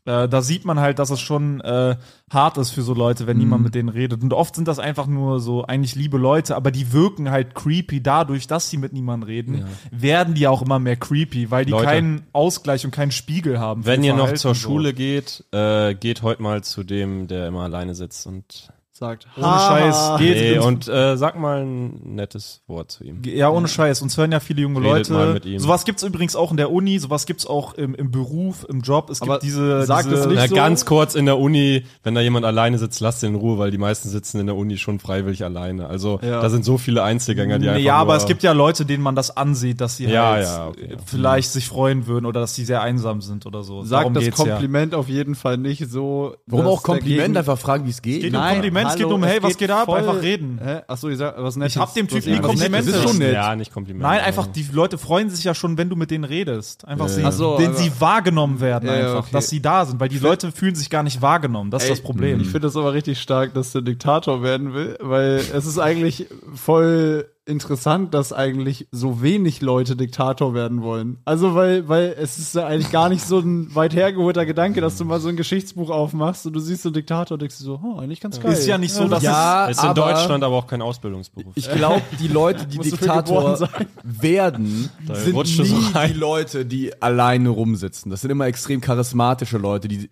äh, da sieht man halt, dass es schon äh, hart ist für so Leute, wenn niemand mit denen redet. Und oft sind das einfach nur so eigentlich liebe Leute, aber die wirken halt creepy dadurch, dass sie mit niemandem reden, werden die auch immer mehr creepy, weil die Leute. keinen Ausgleich und keinen Spiegel haben. Wenn ihr noch zur so. Schule geht, äh, geht heute mal zu dem, der immer alleine sitzt und Sagt. ohne Scheiß geht nee, und äh, sag mal ein nettes Wort zu ihm. Ja, ohne Scheiß. Uns hören ja viele junge Redet mal Leute. mit ihm. Sowas gibt's übrigens auch in der Uni, sowas gibt's auch im, im Beruf, im Job. Es Aber gibt diese. sagt diese es nicht Na, so? ganz kurz in der Uni, wenn da jemand alleine sitzt, lasst den in Ruhe, weil die meisten sitzen in der Uni schon freiwillig alleine. Also Ja. da sind so viele Einzelgänger, die einfach ja, aber nur, es gibt ja Leute, denen man das ansieht, dass sie Ja, halt ja, okay, ja. vielleicht sich freuen würden oder dass die sehr einsam sind oder so. Sagt das geht's Kompliment auf jeden Fall nicht so. Warum auch Kompliment dagegen- einfach fragen, wie es geht? um Komplimente es geht um, hey, was geht geht ab? Einfach reden. Hä? Achso, ich sag was Nettes. Ich hab dem Typen nie Komplimente. Das ist schon nett. Ja, nicht Kompliment. Nein, einfach, die Leute freuen sich ja schon, wenn du mit denen redest. Einfach sehen, Ach so, wenn aber- sie wahrgenommen werden Ja, ja, einfach, okay. dass sie da sind, weil die Leute fühlen sich gar nicht wahrgenommen. Das ist das Problem. Ich finde das aber richtig stark, dass der Diktator werden will, weil es ist eigentlich voll interessant, dass eigentlich so wenig Leute Diktator werden wollen. Also weil, weil es ist ja eigentlich gar nicht so ein weit hergeholter Gedanke, dass du mal so ein Geschichtsbuch aufmachst und du siehst so einen Diktator und denkst dir so, oh, eigentlich ganz geil. Ist ja nicht so, dass Ja, Ist in Deutschland aber auch kein Ausbildungsberuf. Ich glaube, die Leute, die Diktator werden, sind rutscht du nie so die Leute, die alleine rumsitzen. Das sind immer extrem charismatische Leute, die viel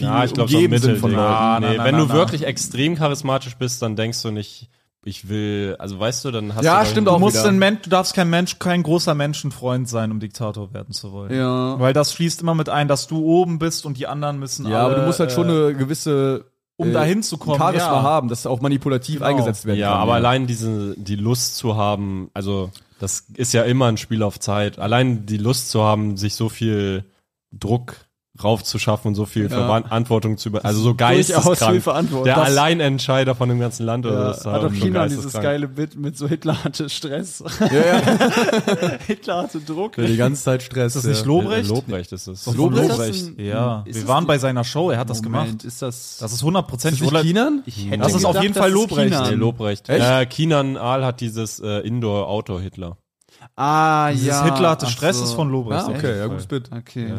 ja, ich glaube so ein umgeben sind Mittel. von Leuten. Ja, nee, Nein, nein, wenn nein, du wirklich extrem charismatisch bist, dann denkst du nicht, ich will, also weißt du, dann hast Ja, du doch- stimmt du auch musst wieder. ein Mensch, du darfst kein Mensch, kein großer Menschenfreund sein, um Diktator werden zu wollen. Ja. Weil das schließt immer mit ein, dass du oben bist und die anderen müssen Ja, alle, aber du musst halt schon äh, eine gewisse um äh, dahin zu kommen, Charisma ja. haben, dass auch manipulativ Genau. eingesetzt werden Ja, kann. aber allein diese, die Lust zu haben, also das ist ja immer ein Spiel auf Zeit. Allein die Lust zu haben, sich so viel Druck raufzuschaffen und so viel Verantwortung zu über, also so geisteskrank. Verantwortung. Der Das- Alleinentscheider von dem ganzen Land oder Ja, das hat doch China dieses geile Bit mit so Hitler hatte Stress. Ja, ja. Hitler hatte Druck. Die ganze Zeit Stress. Ist das nicht ja. Lobrecht? Lobrecht ist es. Von Lobrecht? Lobrecht. Ein- Ja, ist wir waren bei seiner Show, er hat das gemacht. Ist das. Das ist hundertprozentig. Ist das oder- nicht Chinan? Ich hätte Das ist auf jeden Fall Lobrecht. China. Nee, Lobrecht. Echt? Äh, Kinan Aal hat dieses äh, Indoor-Outdoor-Hitler. Ah, Dieses ja. Hitler hatte Stress so. ist von Lobrecht. Ah, okay, ja, gutes Bild. Okay.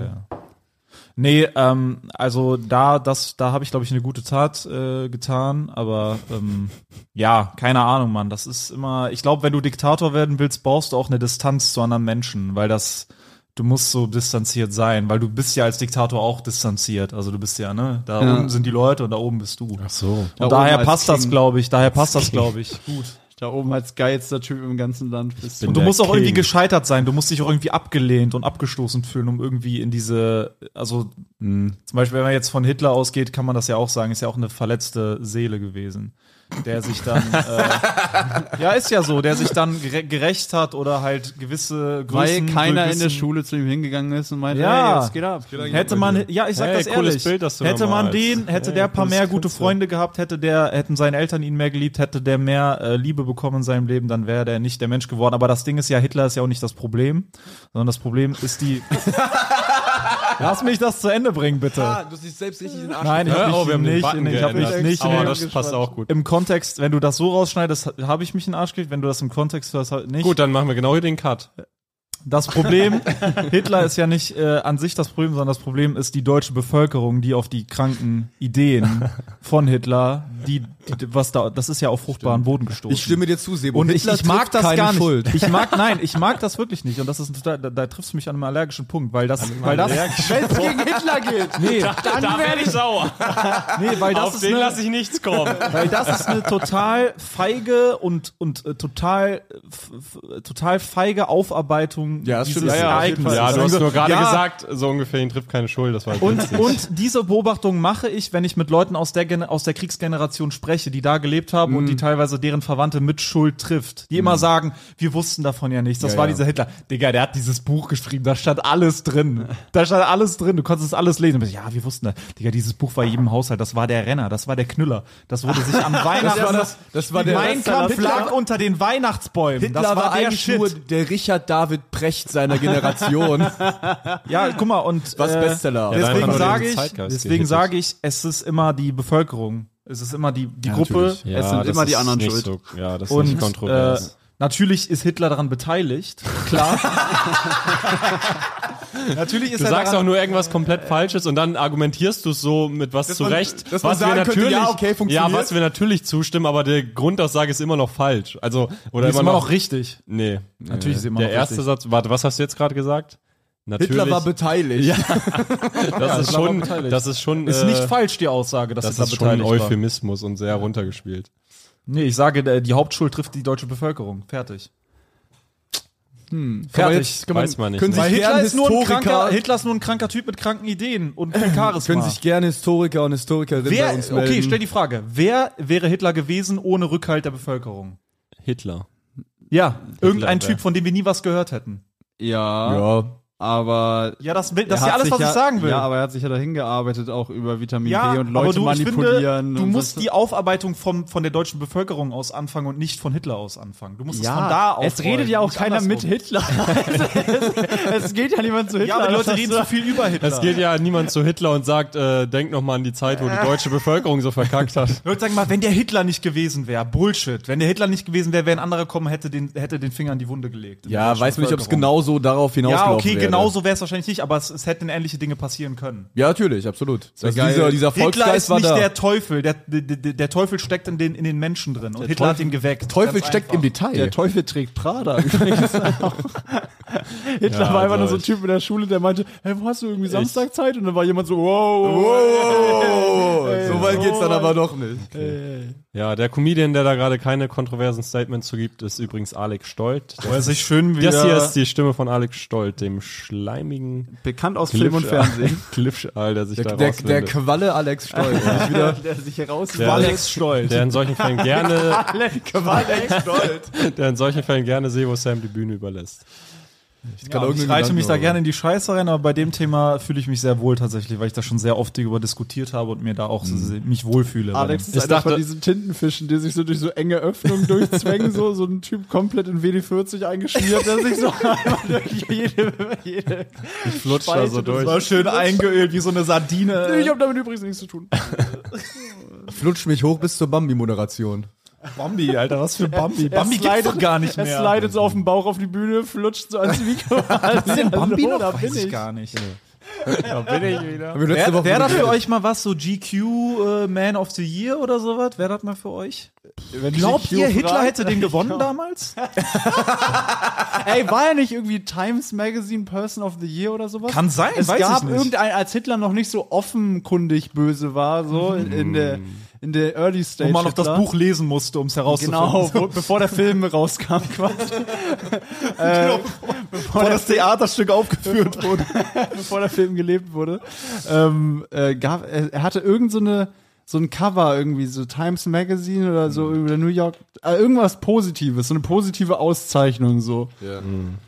Nee, ähm, also da, das, da habe ich, glaube ich, eine gute Tat äh, getan, aber ähm, ja, keine Ahnung, Mann. Das ist immer, ich glaube, wenn du Diktator werden willst, brauchst du auch eine Distanz zu anderen Menschen, weil das, du musst so distanziert sein, weil du bist ja als Diktator auch distanziert. Also du bist ja, ne, da Ja. unten sind die Leute und da oben bist du. Ach so. Da Und daher oben als passt das, King. glaube ich, daher passt das, glaube ich, gut. Da oben als geilster Typ im ganzen Land bist du. Und du musst auch irgendwie King. gescheitert sein. Du musst dich auch irgendwie abgelehnt und abgestoßen fühlen, um irgendwie in diese, also zum Beispiel, wenn man jetzt von Hitler ausgeht, kann man das ja auch sagen, ist ja auch eine verletzte Seele gewesen, der sich dann, äh, ja, ist ja so, der sich dann gere gerecht hat oder halt gewisse Weil Größen, keiner in der Schule zu ihm hingegangen ist und meinte, Ja. hey, was geht ab? Hätte man, ja, ich sag Hey, das cooles ehrlich, Bild, das hätte man den, hätte Hey, der paar mehr gute Künstler. Freunde gehabt, hätte der, hätten seine Eltern ihn mehr geliebt, hätte der mehr äh, Liebe bekommen in seinem Leben, dann wäre der nicht der Mensch geworden. Aber das Ding ist ja, Hitler ist ja auch nicht das Problem, sondern das Problem ist die. Lass mich das zu Ende bringen, bitte. Ah, du siehst selbst richtig in den Arsch. Nein, ich Ja, habe oh, mich wir haben den nicht, Button ich habe mich nicht Aber das den, passt auch gut. im Kontext, wenn du das so rausschneidest, habe ich mich in den Arsch gekriegt. Wenn du das im Kontext hörst, halt nicht. Gut, dann machen wir genau den Cut. Das Problem, Hitler ist ja nicht äh, an sich das Problem, sondern das Problem ist die deutsche Bevölkerung, die auf die kranken Ideen von Hitler, die was da, das ist ja auf fruchtbaren Boden gestoßen. Ich stimme dir zu, Sebo. und ich, Hitler ich mag das gar nicht. Schuld. Ich mag, nein, ich mag das wirklich nicht. Und das ist da, da triffst du mich an einem allergischen Punkt, weil das, weil das, Wenn es gegen Hitler geht. nee, Da werde ich sauer. nee, weil das Auf ist den lasse ich nichts kommen. weil das ist eine total feige und und äh, total total feige Aufarbeitung Ja, das stimmt. dieses Ja, ja, Ereignisses. Ja, du hast nur gerade Ja, gesagt, so ungefähr, ihn trifft keine Schuld. Das war Und, witzig. und diese Beobachtung mache ich, wenn ich mit Leuten aus der, aus der Kriegsgeneration spreche, die da gelebt haben Mhm. und die teilweise deren Verwandte mit Schuld trifft. Die immer sagen, wir wussten davon ja nichts. Das Ja, war ja. dieser Hitler. Digga, der hat dieses Buch geschrieben, da stand alles drin. Da stand alles drin, du konntest es alles lesen. Bist, Ja, wir wussten das. Digga, dieses Buch war jedem Haushalt, das war der Renner, das war der Knüller. Das wurde sich an Weihnachten. war das- das war der- mein Kampf lag unter den Weihnachtsbäumen. Hitler das war, war, der eigentlich Shit. nur der Richard David Precht seiner Generation. Ja, guck mal, und Was äh, Bestseller. Ja, deswegen sage ich, Zeitgeist deswegen sage ich, es ist immer die Bevölkerung. Es ist immer die, die Gruppe. natürlich. ja, es sind immer die ist anderen schuld. So, ja, das ist Und nicht äh, kontrovers. natürlich ist Hitler daran beteiligt. Klar. natürlich ist Du sagst daran, auch nur irgendwas komplett Falsches und dann argumentierst du es so mit was zurecht, man was wir sagen könnte, natürlich, ja, okay, funktioniert. ja, was wir natürlich zustimmen, aber der Grundaussage ist immer noch falsch. Also oder ist immer immer noch, noch richtig. nee. Natürlich ist sie immer Der noch erste richtig. Satz, warte, was hast du jetzt gerade gesagt? Natürlich. Hitler war beteiligt. Ja. das ist Hitler war schon, beteiligt. das ist schon, Ist äh, nicht falsch, die Aussage, dass das Hitler ist schon ein beteiligt war. Euphemismus und sehr runtergespielt. Nee, ich sage, äh, die Hauptschuld trifft die deutsche Bevölkerung. Fertig. Man Fertig. jetzt, man, Weiß man nicht, Können ne? sich Hitler gerne ist, nur ein Historiker, kranker, Hitler ist nur ein kranker Typ mit kranken Ideen und viel Charisma. können sich gerne Historiker und Historikerinnen bei wer, uns melden. okay, stell die Frage. Wer wäre Hitler gewesen ohne Rückhalt der Bevölkerung? Hitler. Ja, irgendein wer? Typ, von dem wir nie was gehört hätten. Ja. Ja. Aber Ja, das, das ist ja alles, was ich sagen will. Ja, aber er hat sich ja dahin gearbeitet, auch über Vitamin Ja, B und aber Leute du, ich finde, manipulieren. du und musst die Aufarbeitung vom, von der deutschen Bevölkerung aus anfangen und nicht von Hitler aus anfangen. Du musst es von da ja, aufrollen. es redet ja auch keiner mit. Hitler. es, es geht ja niemand zu Hitler. Ja, aber die Leute reden zu viel über Hitler. Es geht ja niemand zu Hitler und sagt, äh, denk noch mal an die Zeit, wo die deutsche Bevölkerung so verkackt hat. Leute sagen mal, wenn der Hitler nicht gewesen wäre, Bullshit. Wenn der Hitler nicht gewesen wäre, wäre ein anderer kommen, hätte den, hätte den Finger in die Wunde gelegt. Ja, weiß man nicht, ob es genauso darauf Ja, hinausgelaufen okay, wäre. Genauso wäre es wahrscheinlich nicht, aber es, es hätten ähnliche Dinge passieren können. Ja, natürlich, absolut. Also dieser, dieser Hitler ist war nicht da. der Teufel. Der, der, der, der Teufel steckt in den, in den Menschen drin. Und Hitler hat ihn geweckt. Teufel Ganz steckt einfach. im Detail. Der Teufel trägt Prada. Hitler Ja, war einfach nur so ein Typ in der Schule, der meinte, hey, wo hast du irgendwie Samstag Zeit? Und dann war jemand so, wow, wow, Oh, so weit geht's dann aber doch nicht. Ja, der Comedian, der da gerade keine kontroversen Statements zu gibt, ist übrigens Alex Stolt. Wo er sich schön wieder... Das hier ist die Stimme von Alex Stolt, dem schleimigen bekannt aus Film und Fernsehen. Glitschal, der sich Der, da der, rauswindet. der Qualle Alex Stolz. Ich wieder der sich heraus Der- Alex Stolz. der in solchen Fällen gerne, Alex Stolz. der in solchen Fällen gerne Sebo Sam die Bühne überlässt. Ich, Ja, ich reite mich da gerne in die Scheiße rein, aber bei dem Thema fühle ich mich sehr wohl tatsächlich, weil ich da schon sehr oft darüber diskutiert habe und mir da auch so sehr- mich wohlfühle. Alex ist Ich einer dachte- von diesen Tintenfischen, die sich so durch so enge Öffnungen durchzwängen, so, so ein Typ komplett in WD-40 eingeschmiert, der sich so einmal durch jede, jede Ich flutsch da so durch. war schön eingeölt wie so eine Sardine. Ich habe damit übrigens nichts zu tun. Flutscht mich hoch bis zur Bambi-Moderation. Bambi, Alter, was für Bambi? Bambi gibt's slidet- doch gar nicht Er mehr. slidet so auf den Bauch auf die Bühne, flutscht so ans Mikro. Was denn Bambi noch? Da Weiß bin ich ich. gar nicht. Da bin ich wieder. Wäre wär das für euch mal was, so GQ äh, Man of the Year oder sowas? Wäre das mal für euch? Wenn Glaubt GQ ihr, Hitler fragt- hätte den gewonnen damals? Ey, war er nicht irgendwie Times Magazine Person of the Year oder sowas? Kann sein, Es weiß gab ich nicht. irgendein, als Hitler noch nicht so offenkundig böse war, so in, in der in der Early Wo Stage. man noch das Hitler. Buch lesen musste, um es herauszufinden. Genau, wo, bevor der Film rauskam quasi. äh, Bevor das Theaterstück aufgeführt wurde. bevor der Film gelebt wurde. Ähm, äh, gab, er, er hatte irgend so eine so ein Cover irgendwie, so Times Magazine oder so, oder New York, äh, irgendwas Positives, so eine positive Auszeichnung so. Ja. Der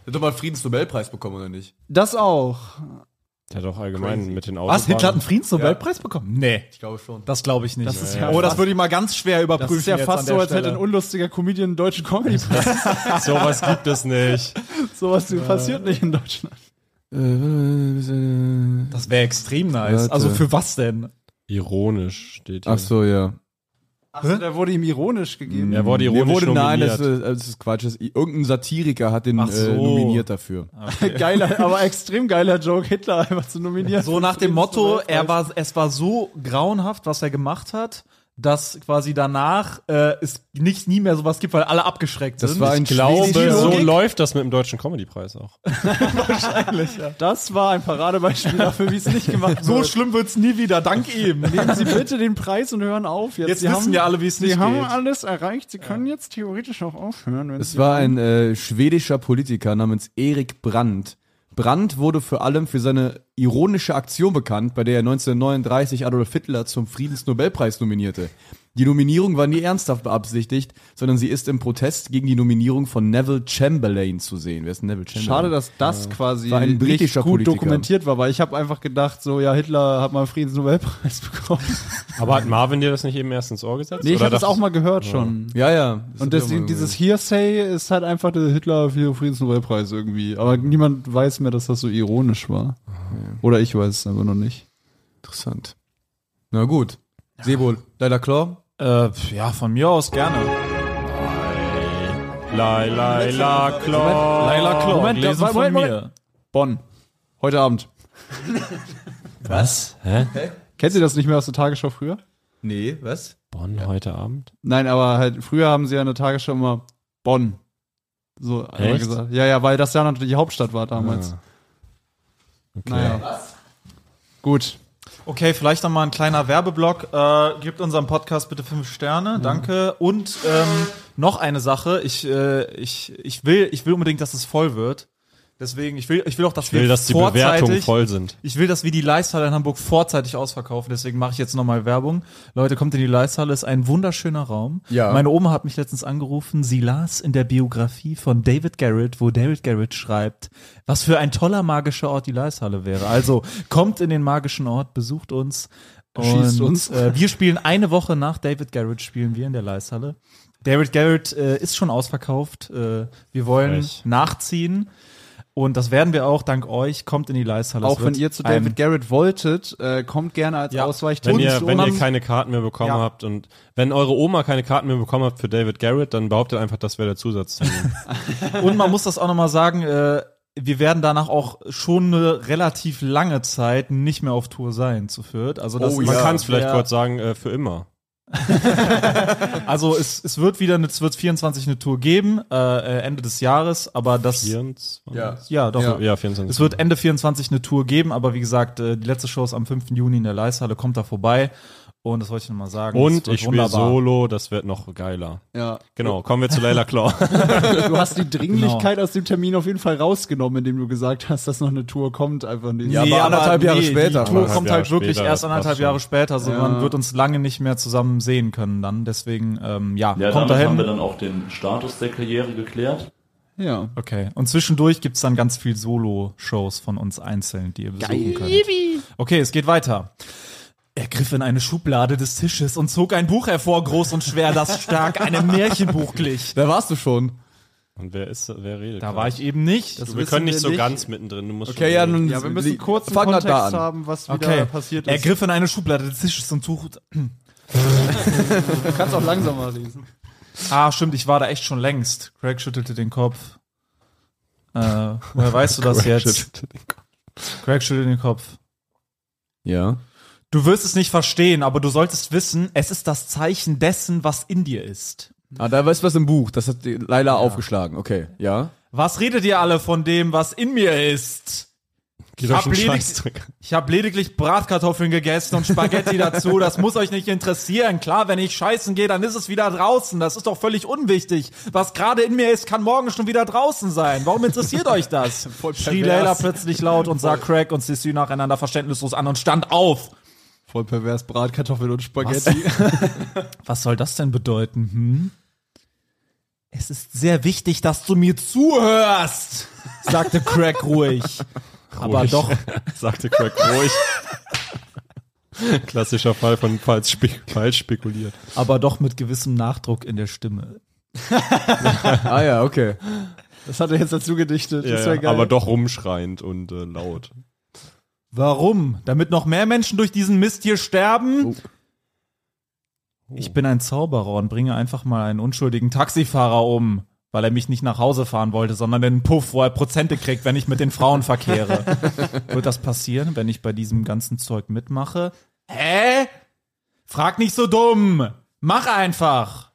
hat doch mal einen Friedensnobelpreis bekommen, oder nicht? Das auch. Der hat auch allgemein mit den Autobahnen. Was? Hitler hat einen Friedensnobelpreis bekommen? Nee. Ich glaube schon. Das glaube ich nicht. Das ist ja oh, das würde ich mal ganz schwer überprüfen. Das ist ja fast so, als hätte ein unlustiger Comedian einen deutschen Comedy-Preis. Sowas gibt es nicht. Sowas passiert nicht in Deutschland. Das wäre extrem nice. Warte. Also für was denn? Ironisch steht hier. Ach so, ja. Achso, der wurde ihm ironisch gegeben. Er wurde ironisch wurde, nein, das, ist- das ist Quatsch. Das, irgendein Satiriker hat den so. äh, nominiert dafür. Geiler, aber extrem geiler Joke, Hitler einfach zu nominieren. So nach dem Motto, er war, es war so grauenhaft, was er gemacht hat, dass quasi danach äh, es nicht nie mehr sowas gibt, weil alle abgeschreckt Das sind. war ein ich glaube, so läuft das mit dem Deutschen Comedy-Preis auch. Das war ein Paradebeispiel dafür, wie es nicht gemacht so wird. schlimm wird's nie wieder, dank ihm. Nehmen Sie bitte den Preis und hören auf. Jetzt, Jetzt Sie wissen haben, ja alle, wie es Sie nicht haben geht. alles erreicht. Sie können jetzt theoretisch auch aufhören. Wenn Es Sie war ein äh, schwedischer Politiker namens Erik Brandt. Brandt wurde vor allem für seine ironische Aktion bekannt, bei der er 1939 Adolf Hitler zum Friedensnobelpreis nominierte. Die Nominierung war nie ernsthaft beabsichtigt, sondern sie ist im Protest gegen die Nominierung von Neville Chamberlain zu sehen. Wer ist Neville Chamberlain? Schade, dass das quasi War ein nicht britischer gut Politiker. dokumentiert war, weil ich habe einfach gedacht, so ja, Hitler hat mal einen Friedensnobelpreis bekommen. Aber hat Marvin dir das nicht eben erst ins Ohr gesetzt? Nee, ich habe das auch mal gehört schon. Ja, ja. Und das, dieses Hearsay ist halt einfach der Hitler für Friedensnobelpreis irgendwie. Aber niemand weiß mehr, dass das so ironisch war. Oder ich weiß es einfach noch nicht. interessant. Na gut. Sebo, leider klar. Äh, ja, von mir aus gerne. Lai, lai, la, klar. Laila Klo, Moment, gelesen Moment, von Moment, mir. Bonn. Heute Abend. Was? Hä? Kennst du das nicht mehr aus der Tagesschau früher? Nee, was? Bonn heute Abend? Nein, aber halt früher haben sie ja in der Tagesschau immer Bonn. So einmal Echt? gesagt. Ja, ja, weil das ja natürlich die Hauptstadt war damals. Ah. Okay. Naja. Gut. Okay, vielleicht noch mal ein kleiner Werbeblock. Äh, gebt unserem Podcast bitte fünf Sterne, danke. Und ähm, noch eine Sache. Ich, äh, ich, ich will, ich will unbedingt, dass es voll wird. Deswegen, ich will, ich will auch, dass Ich will, wir dass die Bewertungen voll sind. Ich will, dass wir die Leisthalle in Hamburg vorzeitig ausverkaufen, deswegen mache ich jetzt nochmal Werbung. Leute, kommt in die Leisthalle, ist ein wunderschöner Raum. Ja. Meine Oma hat mich letztens angerufen, sie las in der Biografie von David Garrett, wo David Garrett schreibt, was für ein toller magischer Ort die Leisthalle wäre. Also kommt in den magischen Ort, besucht uns. Schießt und, uns. Äh, wir spielen eine Woche nach David Garrett, spielen wir in der Leisthalle. David Garrett äh, ist schon ausverkauft. Äh, wir wollen Frech. nachziehen. Und das werden wir auch dank euch. Kommt in die Leisthalle. Auch wenn ihr zu David Garrett wolltet, äh, kommt gerne als Ja. Ausweichtipp. Wenn ihr, wenn ihr keine Karten mehr bekommen Ja. habt und wenn eure Oma keine Karten mehr bekommen habt für David Garrett, dann behauptet einfach, das wäre der Zusatztermin. Und man muss das auch nochmal sagen, äh, wir werden danach auch schon eine relativ lange Zeit nicht mehr auf Tour sein zu Fürth. Also das Oh ist- Man ja. kann es vielleicht kurz sagen, äh, für immer. Also es, es wird wieder, eine, es wird 24 eine Tour geben, äh, äh, Ende des Jahres, aber das, 24? Ja. ja doch. Ja. Ja, 24. Es wird Ende 24 eine Tour geben, aber wie gesagt, äh, die letzte Show ist am 5. Juni in der Leishalle, kommt da vorbei. Und das wollte ich nochmal sagen. und Es ich spiele. Solo, das wird noch geiler. ja. Genau, kommen wir zu Layla Claw. Du hast die Dringlichkeit Genau. aus dem Termin auf jeden Fall rausgenommen, indem du gesagt hast, dass noch eine Tour kommt, einfach nicht. Ja, aber anderthalb Jahre später. Die Tour kommt halt Jahre wirklich später, erst anderthalb Jahre später, also Ja. man wird uns lange nicht mehr zusammen sehen können dann. Deswegen, ähm, ja, Ja, kommt damit haben wir dahin. dann auch den Status der Karriere geklärt. Ja. Okay. Und zwischendurch gibt's dann ganz viel Solo-Shows von uns einzeln, die ihr besuchen könnt. Okay, es geht weiter. Er griff in eine Schublade des Tisches und zog ein Buch hervor, groß und schwer, das stark einem Märchenbuch glich. Da warst du schon. Und wer ist, wer redet? Da war ich eben nicht. Du, wir können nicht so ganz mittendrin. Du musst Okay, ja, nun Ja, wir müssen kurz einen Kontext da an. haben, was wieder Okay. passiert Er ist. griff in eine Schublade des Tisches und suchte. du kannst auch langsamer lesen. Ah, stimmt, ich war da echt schon längst. Craig schüttelte den Kopf. Äh, woher weißt du das jetzt? Craig schüttelte den Kopf. Ja. Du wirst es nicht verstehen, aber du solltest wissen, es ist das Zeichen dessen, was in dir ist. Ah, da weißt du was im Buch. Das hat die Laila aufgeschlagen. Okay, ja. Was redet ihr alle von dem, was in mir ist? Ich doch hab, schon ledig hab lediglich Bratkartoffeln gegessen und Spaghetti dazu. Das muss euch nicht interessieren. Klar, wenn ich scheißen gehe, dann ist es wieder draußen. Das ist doch völlig unwichtig. Was gerade in mir ist, kann morgen schon wieder draußen sein. Warum interessiert euch das? Schrie. Layla plötzlich laut und sah Craig und Sissy nacheinander verständnislos an und stand auf. Voll pervers Bratkartoffeln und Spaghetti. Was soll das denn bedeuten? Hm? Es ist sehr wichtig, dass du mir zuhörst, sagte Craig ruhig. Aber Ruhig. doch, Sagte Craig ruhig. Klassischer Fall von falsch, spek falsch spekuliert. aber doch mit gewissem Nachdruck in der Stimme. Ah ja, okay. Das hat er jetzt dazu gedichtet. Ja, ja, aber doch rumschreiend und äh, laut. Warum? Damit noch mehr Menschen durch diesen Mist hier sterben? Ich bin ein Zauberer und bringe einfach mal einen unschuldigen Taxifahrer um, weil er mich nicht nach Hause fahren wollte, sondern den Puff, wo er Prozente kriegt, wenn ich mit den Frauen verkehre. Wird das passieren, wenn ich bei diesem ganzen Zeug mitmache? Hä? Frag nicht so dumm. Mach einfach.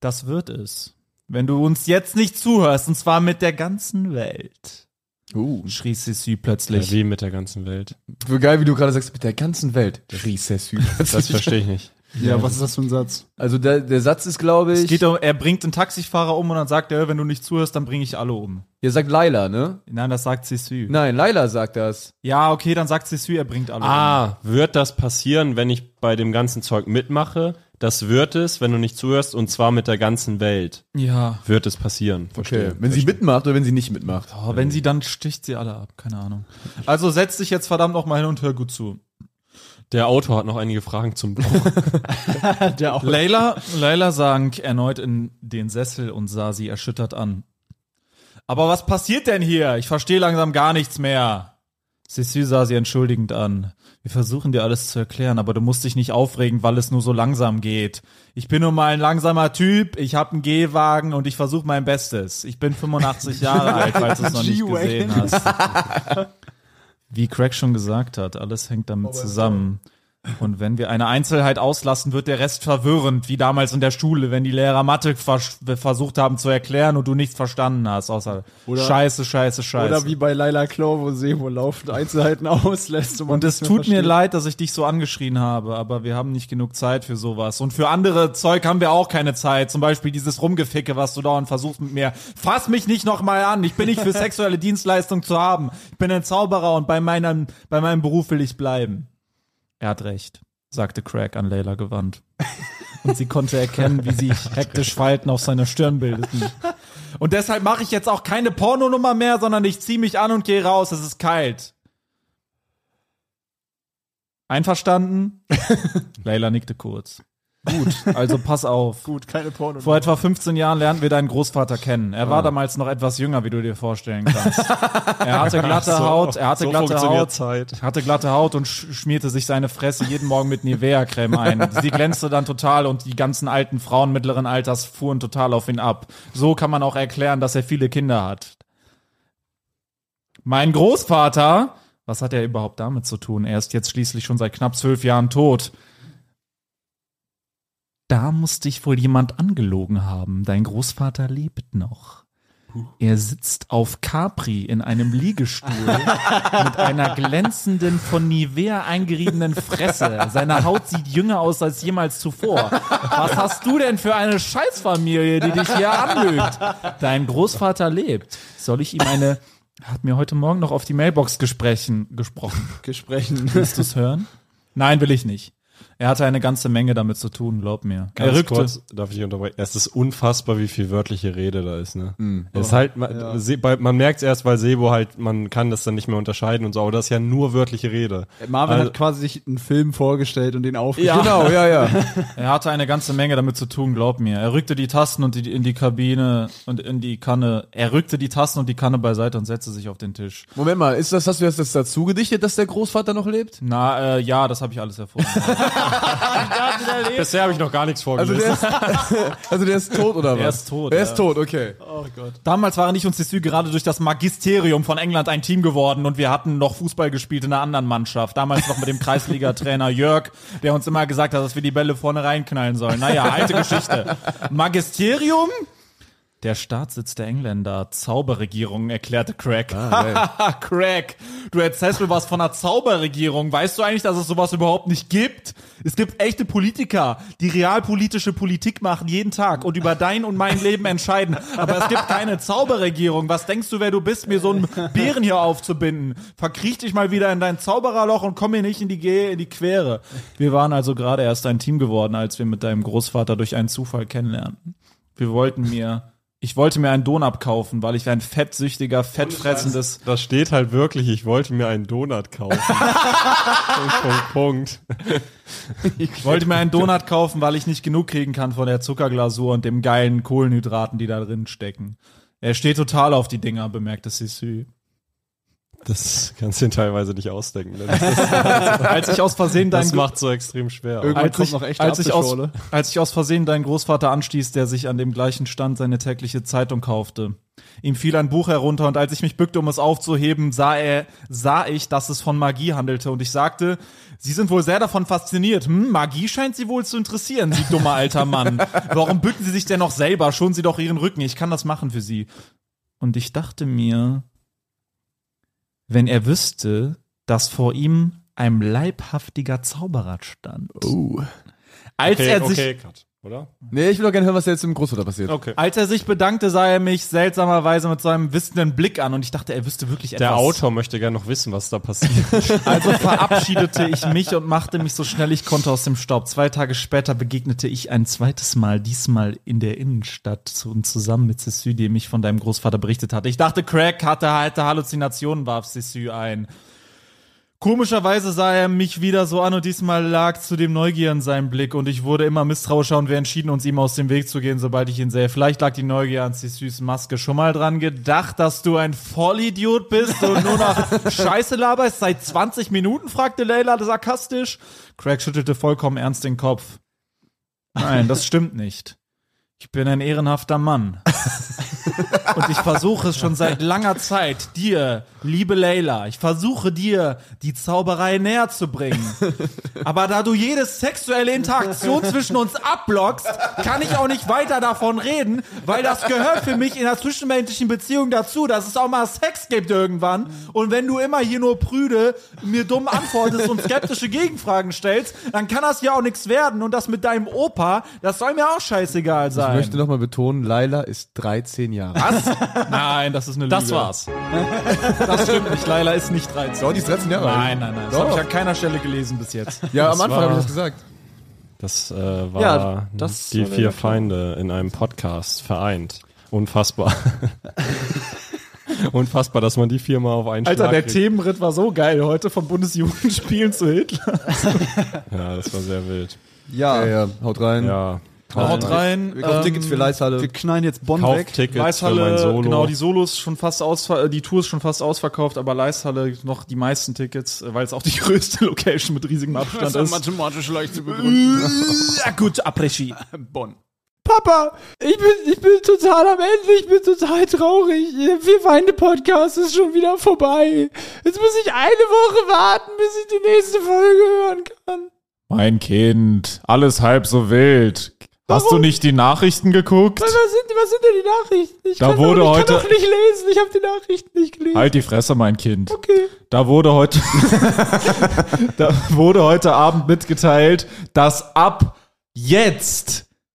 Das wird es. Wenn du uns jetzt nicht zuhörst, und zwar mit der ganzen Welt. Uh. Schrie Sissy Ja, plötzlich. wie mit der ganzen Welt. Geil, wie du gerade sagst, mit der ganzen Welt. Schrie Sessü. Das verstehe ich nicht. ja, was ist das für ein Satz? Also der, der Satz ist, glaube Es ich. geht um, er bringt einen Taxifahrer um und dann sagt er, wenn du nicht zuhörst, dann bringe ich alle um. Ihr sagt Laila, ne? Nein, das sagt Sissy. Nein, Laila sagt das. Ja, okay, dann sagt Sissy, er bringt alle um. Ah, wird das passieren, wenn ich bei dem ganzen Zeug mitmache? Das wird es, wenn du nicht zuhörst, und zwar mit der ganzen Welt. Ja. Wird es passieren. Okay. Wenn sie mitmacht oder wenn sie nicht mitmacht. Oh, wenn sie dann sticht sie alle ab, keine Ahnung. Also setz dich jetzt verdammt noch mal hin und hör gut zu. Der Autor hat noch einige Fragen zum Buch. Der auch. Layla, Layla sank erneut in den Sessel und sah sie erschüttert an. Aber was passiert denn hier? Ich verstehe langsam gar nichts mehr. Sissy sah sie entschuldigend an. Wir versuchen dir alles zu erklären, aber du musst dich nicht aufregen, weil es nur so langsam geht. Ich bin nun mal ein langsamer Typ, ich habe einen Gehwagen und ich versuche mein Bestes. Ich bin 85 Jahre alt, falls du es noch nicht gesehen hast. Wie Craig schon gesagt hat, alles hängt damit zusammen. Und wenn wir eine Einzelheit auslassen, wird der Rest verwirrend, wie damals in der Schule, wenn die Lehrer Mathe vers versucht haben zu erklären und du nichts verstanden hast, außer Scheiße, Scheiße, Scheiße. Oder wie bei Laila Klo, wo Sebo laufend Einzelheiten auslässt. man und es tut mir leid, dass ich dich so angeschrien habe, aber wir haben nicht genug Zeit für sowas. Und für andere Zeug haben wir auch keine Zeit. Zum Beispiel dieses Rumgeficke, was du dauernd versuchst mit mir. Fass mich nicht nochmal an. Ich bin nicht für sexuelle Dienstleistung zu haben. Ich bin ein Zauberer und bei meinem, bei meinem Beruf will ich bleiben. Er hat recht, sagte Craig an Layla gewandt. Und sie konnte erkennen, wie sich hektisch Falten auf seiner Stirn bildeten. Und deshalb mache ich jetzt auch keine Pornonummer mehr, sondern ich ziehe mich an und gehe raus. Es ist kalt. Einverstanden? Layla nickte kurz. Gut, also pass auf. Gut, keine Porno. Vor etwa 15 Jahren lernten wir deinen Großvater kennen. Er war damals noch etwas jünger, wie du dir vorstellen kannst. Er hatte glatte Haut, er hatte so glatte funktioniert Haut, Zeit. hatte glatte Haut und sch schmierte sich seine Fresse jeden Morgen mit Nivea-Creme ein. Sie glänzte dann total und die ganzen alten Frauen mittleren Alters fuhren total auf ihn ab. So kann man auch erklären, dass er viele Kinder hat. Mein Großvater, was hat er überhaupt damit zu tun? Er ist jetzt schließlich schon seit knapp zwölf Jahren tot. Da muss dich wohl jemand angelogen haben. Dein Großvater lebt noch. Er sitzt auf Capri in einem Liegestuhl mit einer glänzenden, von Nivea eingeriebenen Fresse. Seine Haut sieht jünger aus als jemals zuvor. Was hast du denn für eine Scheißfamilie, die dich hier anlügt? Dein Großvater lebt. Soll ich ihm eine... Er hat mir heute Morgen noch auf die Mailbox gesprochen. gesprochen. Gesprächen. Willst du es hören? Nein, will ich nicht. Er hatte eine ganze Menge damit zu tun, glaub mir. er Ganz rückte. kurz, darf ich unterbrechen? Es ist unfassbar, wie viel wörtliche Rede da ist, ne? Es ist halt, man, bei- man merkt es erst, weil Sebo halt, man kann das dann nicht mehr unterscheiden und so, aber das ist ja nur wörtliche Rede. Marvin Also- hat quasi sich einen Film vorgestellt und den aufgeschrieben. Genau, ja, ja. Er hatte eine ganze Menge damit zu tun, glaub mir. Er rückte die Tasten und die, in die Kabine und in die Kanne. Er rückte die Tasten und die Kanne beiseite und setzte sich auf den Tisch. Moment mal, ist das, hast du jetzt das dazu gedichtet, dass der Großvater noch lebt? Na, äh, ja, das habe ich alles erfunden. Bisher habe ich noch gar nichts Also vorgelesen. der ist, also der ist tot oder was? Er ist tot, Er ja. ist tot, okay. Damals waren ich und Sissy gerade durch das Magisterium von England ein Team geworden und wir hatten noch Fußball gespielt in einer anderen Mannschaft. Damals noch mit dem Kreisliga-Trainer Jörg, der uns immer gesagt hat, dass wir die Bälle vorne reinknallen sollen. Naja, alte Geschichte. Magisterium? Der Staatssitz der Engländer, Zauberregierung, erklärte Craig. Haha, Craig, du erzählst mir was von einer Zauberregierung. Weißt du eigentlich, dass es sowas überhaupt nicht gibt? Es gibt echte Politiker, die realpolitische Politik machen jeden Tag und über dein und mein Leben entscheiden. Aber es gibt keine Zauberregierung. Was denkst du, wer du bist, mir so einen Bären hier aufzubinden? Verkriech dich mal wieder in dein Zaubererloch und komm mir nicht in die, Ge in die Quere. Wir waren also gerade erst ein Team geworden, als wir mit deinem Großvater durch einen Zufall kennenlernten. Wir wollten mir, ich wollte mir einen Donut kaufen, weil ich ein fettsüchtiger, fettfressendes, Da steht halt wirklich, ich wollte mir einen Donut kaufen. Punkt, Punkt, Punkt. ich wollte mir einen Donut kaufen, weil ich nicht genug kriegen kann von der Zuckerglasur und dem geilen Kohlenhydraten, die da drin stecken. Er steht total auf die Dinger, bemerkte Sissy. Das kannst du dir teilweise nicht ausdenken. Das, Als ich aus Versehen das deinen macht so extrem schwer. Irgendwann als kommt ich, noch echte als, ich aus, als ich aus Versehen deinen Großvater anstieß, der sich an dem gleichen Stand seine tägliche Zeitung kaufte. Ihm fiel ein Buch herunter und als ich mich bückte, um es aufzuheben, sah er, sah ich, dass es von Magie handelte und ich sagte, Sie sind wohl sehr davon fasziniert. Hm, Magie scheint Sie wohl zu interessieren, Sie dummer alter Mann. Warum bücken Sie sich denn noch selber? Schonen Sie doch Ihren Rücken. Ich kann das machen für Sie. Und ich dachte mir, wenn er wüsste, dass vor ihm ein leibhaftiger Zauberer stand. Oh. Als Okay, er sich okay, cut, oder? Nee, ich will doch gerne hören, was jetzt im Großvater passiert. Okay. Als er sich bedankte, sah er mich seltsamerweise mit seinem wissenden Blick an und ich dachte, er wüsste wirklich etwas. Der Autor möchte gerne noch wissen, was da passiert. Also verabschiedete ich mich und machte mich so schnell ich konnte aus dem Staub. Zwei Tage später begegnete ich ein zweites Mal, diesmal in der Innenstadt und zusammen mit Sissy, die mich von deinem Großvater berichtet hatte. Ich dachte, Craig hatte, hatte Halluzinationen, warf Sissy ein. Komischerweise sah er mich wieder so an und diesmal lag zudem Neugier in seinem Blick und ich wurde immer misstrauischer und wir entschieden uns, ihm aus dem Weg zu gehen, sobald ich ihn sähe. Vielleicht lag die Neugier an süße Maske schon mal dran gedacht, dass du ein Vollidiot bist und nur noch Scheiße laberst. Seit 20 Minuten, fragte Layla sarkastisch. Craig schüttelte vollkommen ernst den Kopf. Nein, das stimmt nicht. Ich bin ein ehrenhafter Mann. Und ich versuche es schon seit langer Zeit, dir, liebe Leila, ich versuche dir die Zauberei näher zu bringen. Aber da du jede sexuelle Interaktion zwischen uns abblockst, kann ich auch nicht weiter davon reden, weil das gehört für mich in der zwischenmenschlichen Beziehung dazu, dass es auch mal Sex gibt irgendwann. Und wenn du immer hier nur prüde mir dumm antwortest und skeptische Gegenfragen stellst, dann kann das ja auch nichts werden. Und das mit deinem Opa, das soll mir auch scheißegal Ich sein. möchte nochmal betonen, Laila ist 13 Jahre. Was? Nein, das ist eine Lüge. Das war's. Das stimmt nicht. Laila ist nicht 13. Doch, die ist 13 Jahre alt. Nein, nein, nein. Das habe ich an keiner Stelle gelesen bis jetzt. Ja, am Anfang habe ich das gesagt. Das äh, war Ja, das die war vier Feinde in einem Podcast vereint. Unfassbar. Unfassbar, dass man die vier mal auf einen Alter, Schlag der kriegt. Themenritt war so geil heute von Bundesjugendspielen zu Hitler. Ja, das war sehr wild. Ja, ja, haut rein. Ja. Haut rein. Wir kaufen Tickets für Leishalle. Wir knallen jetzt Bonn Kauft weg. Tickets für mein Leishalle, Solo. genau, die Solos ist schon fast ausver die Tour ist schon fast ausverkauft, aber Leishalle noch die meisten Tickets, äh, weil es auch die größte Location mit riesigem Abstand ist. mathematisch leicht zu begründen. Ja, gut, Après-Ski. Bonn. Papa, ich bin, ich bin total am Ende, ich bin total traurig. Vier Feinde Podcast ist schon wieder vorbei. Jetzt muss ich eine Woche warten, bis ich die nächste Folge hören kann. Mein Kind, alles halb so wild. Hast Warum? du nicht die Nachrichten geguckt? Was sind, was sind denn die Nachrichten? Ich Da kann wurde doch, ich heute- kann doch nicht lesen, ich habe die Nachrichten nicht gelesen. Halt die Fresse, mein Kind. Okay. Da wurde heute, da wurde heute Abend mitgeteilt, dass ab jetzt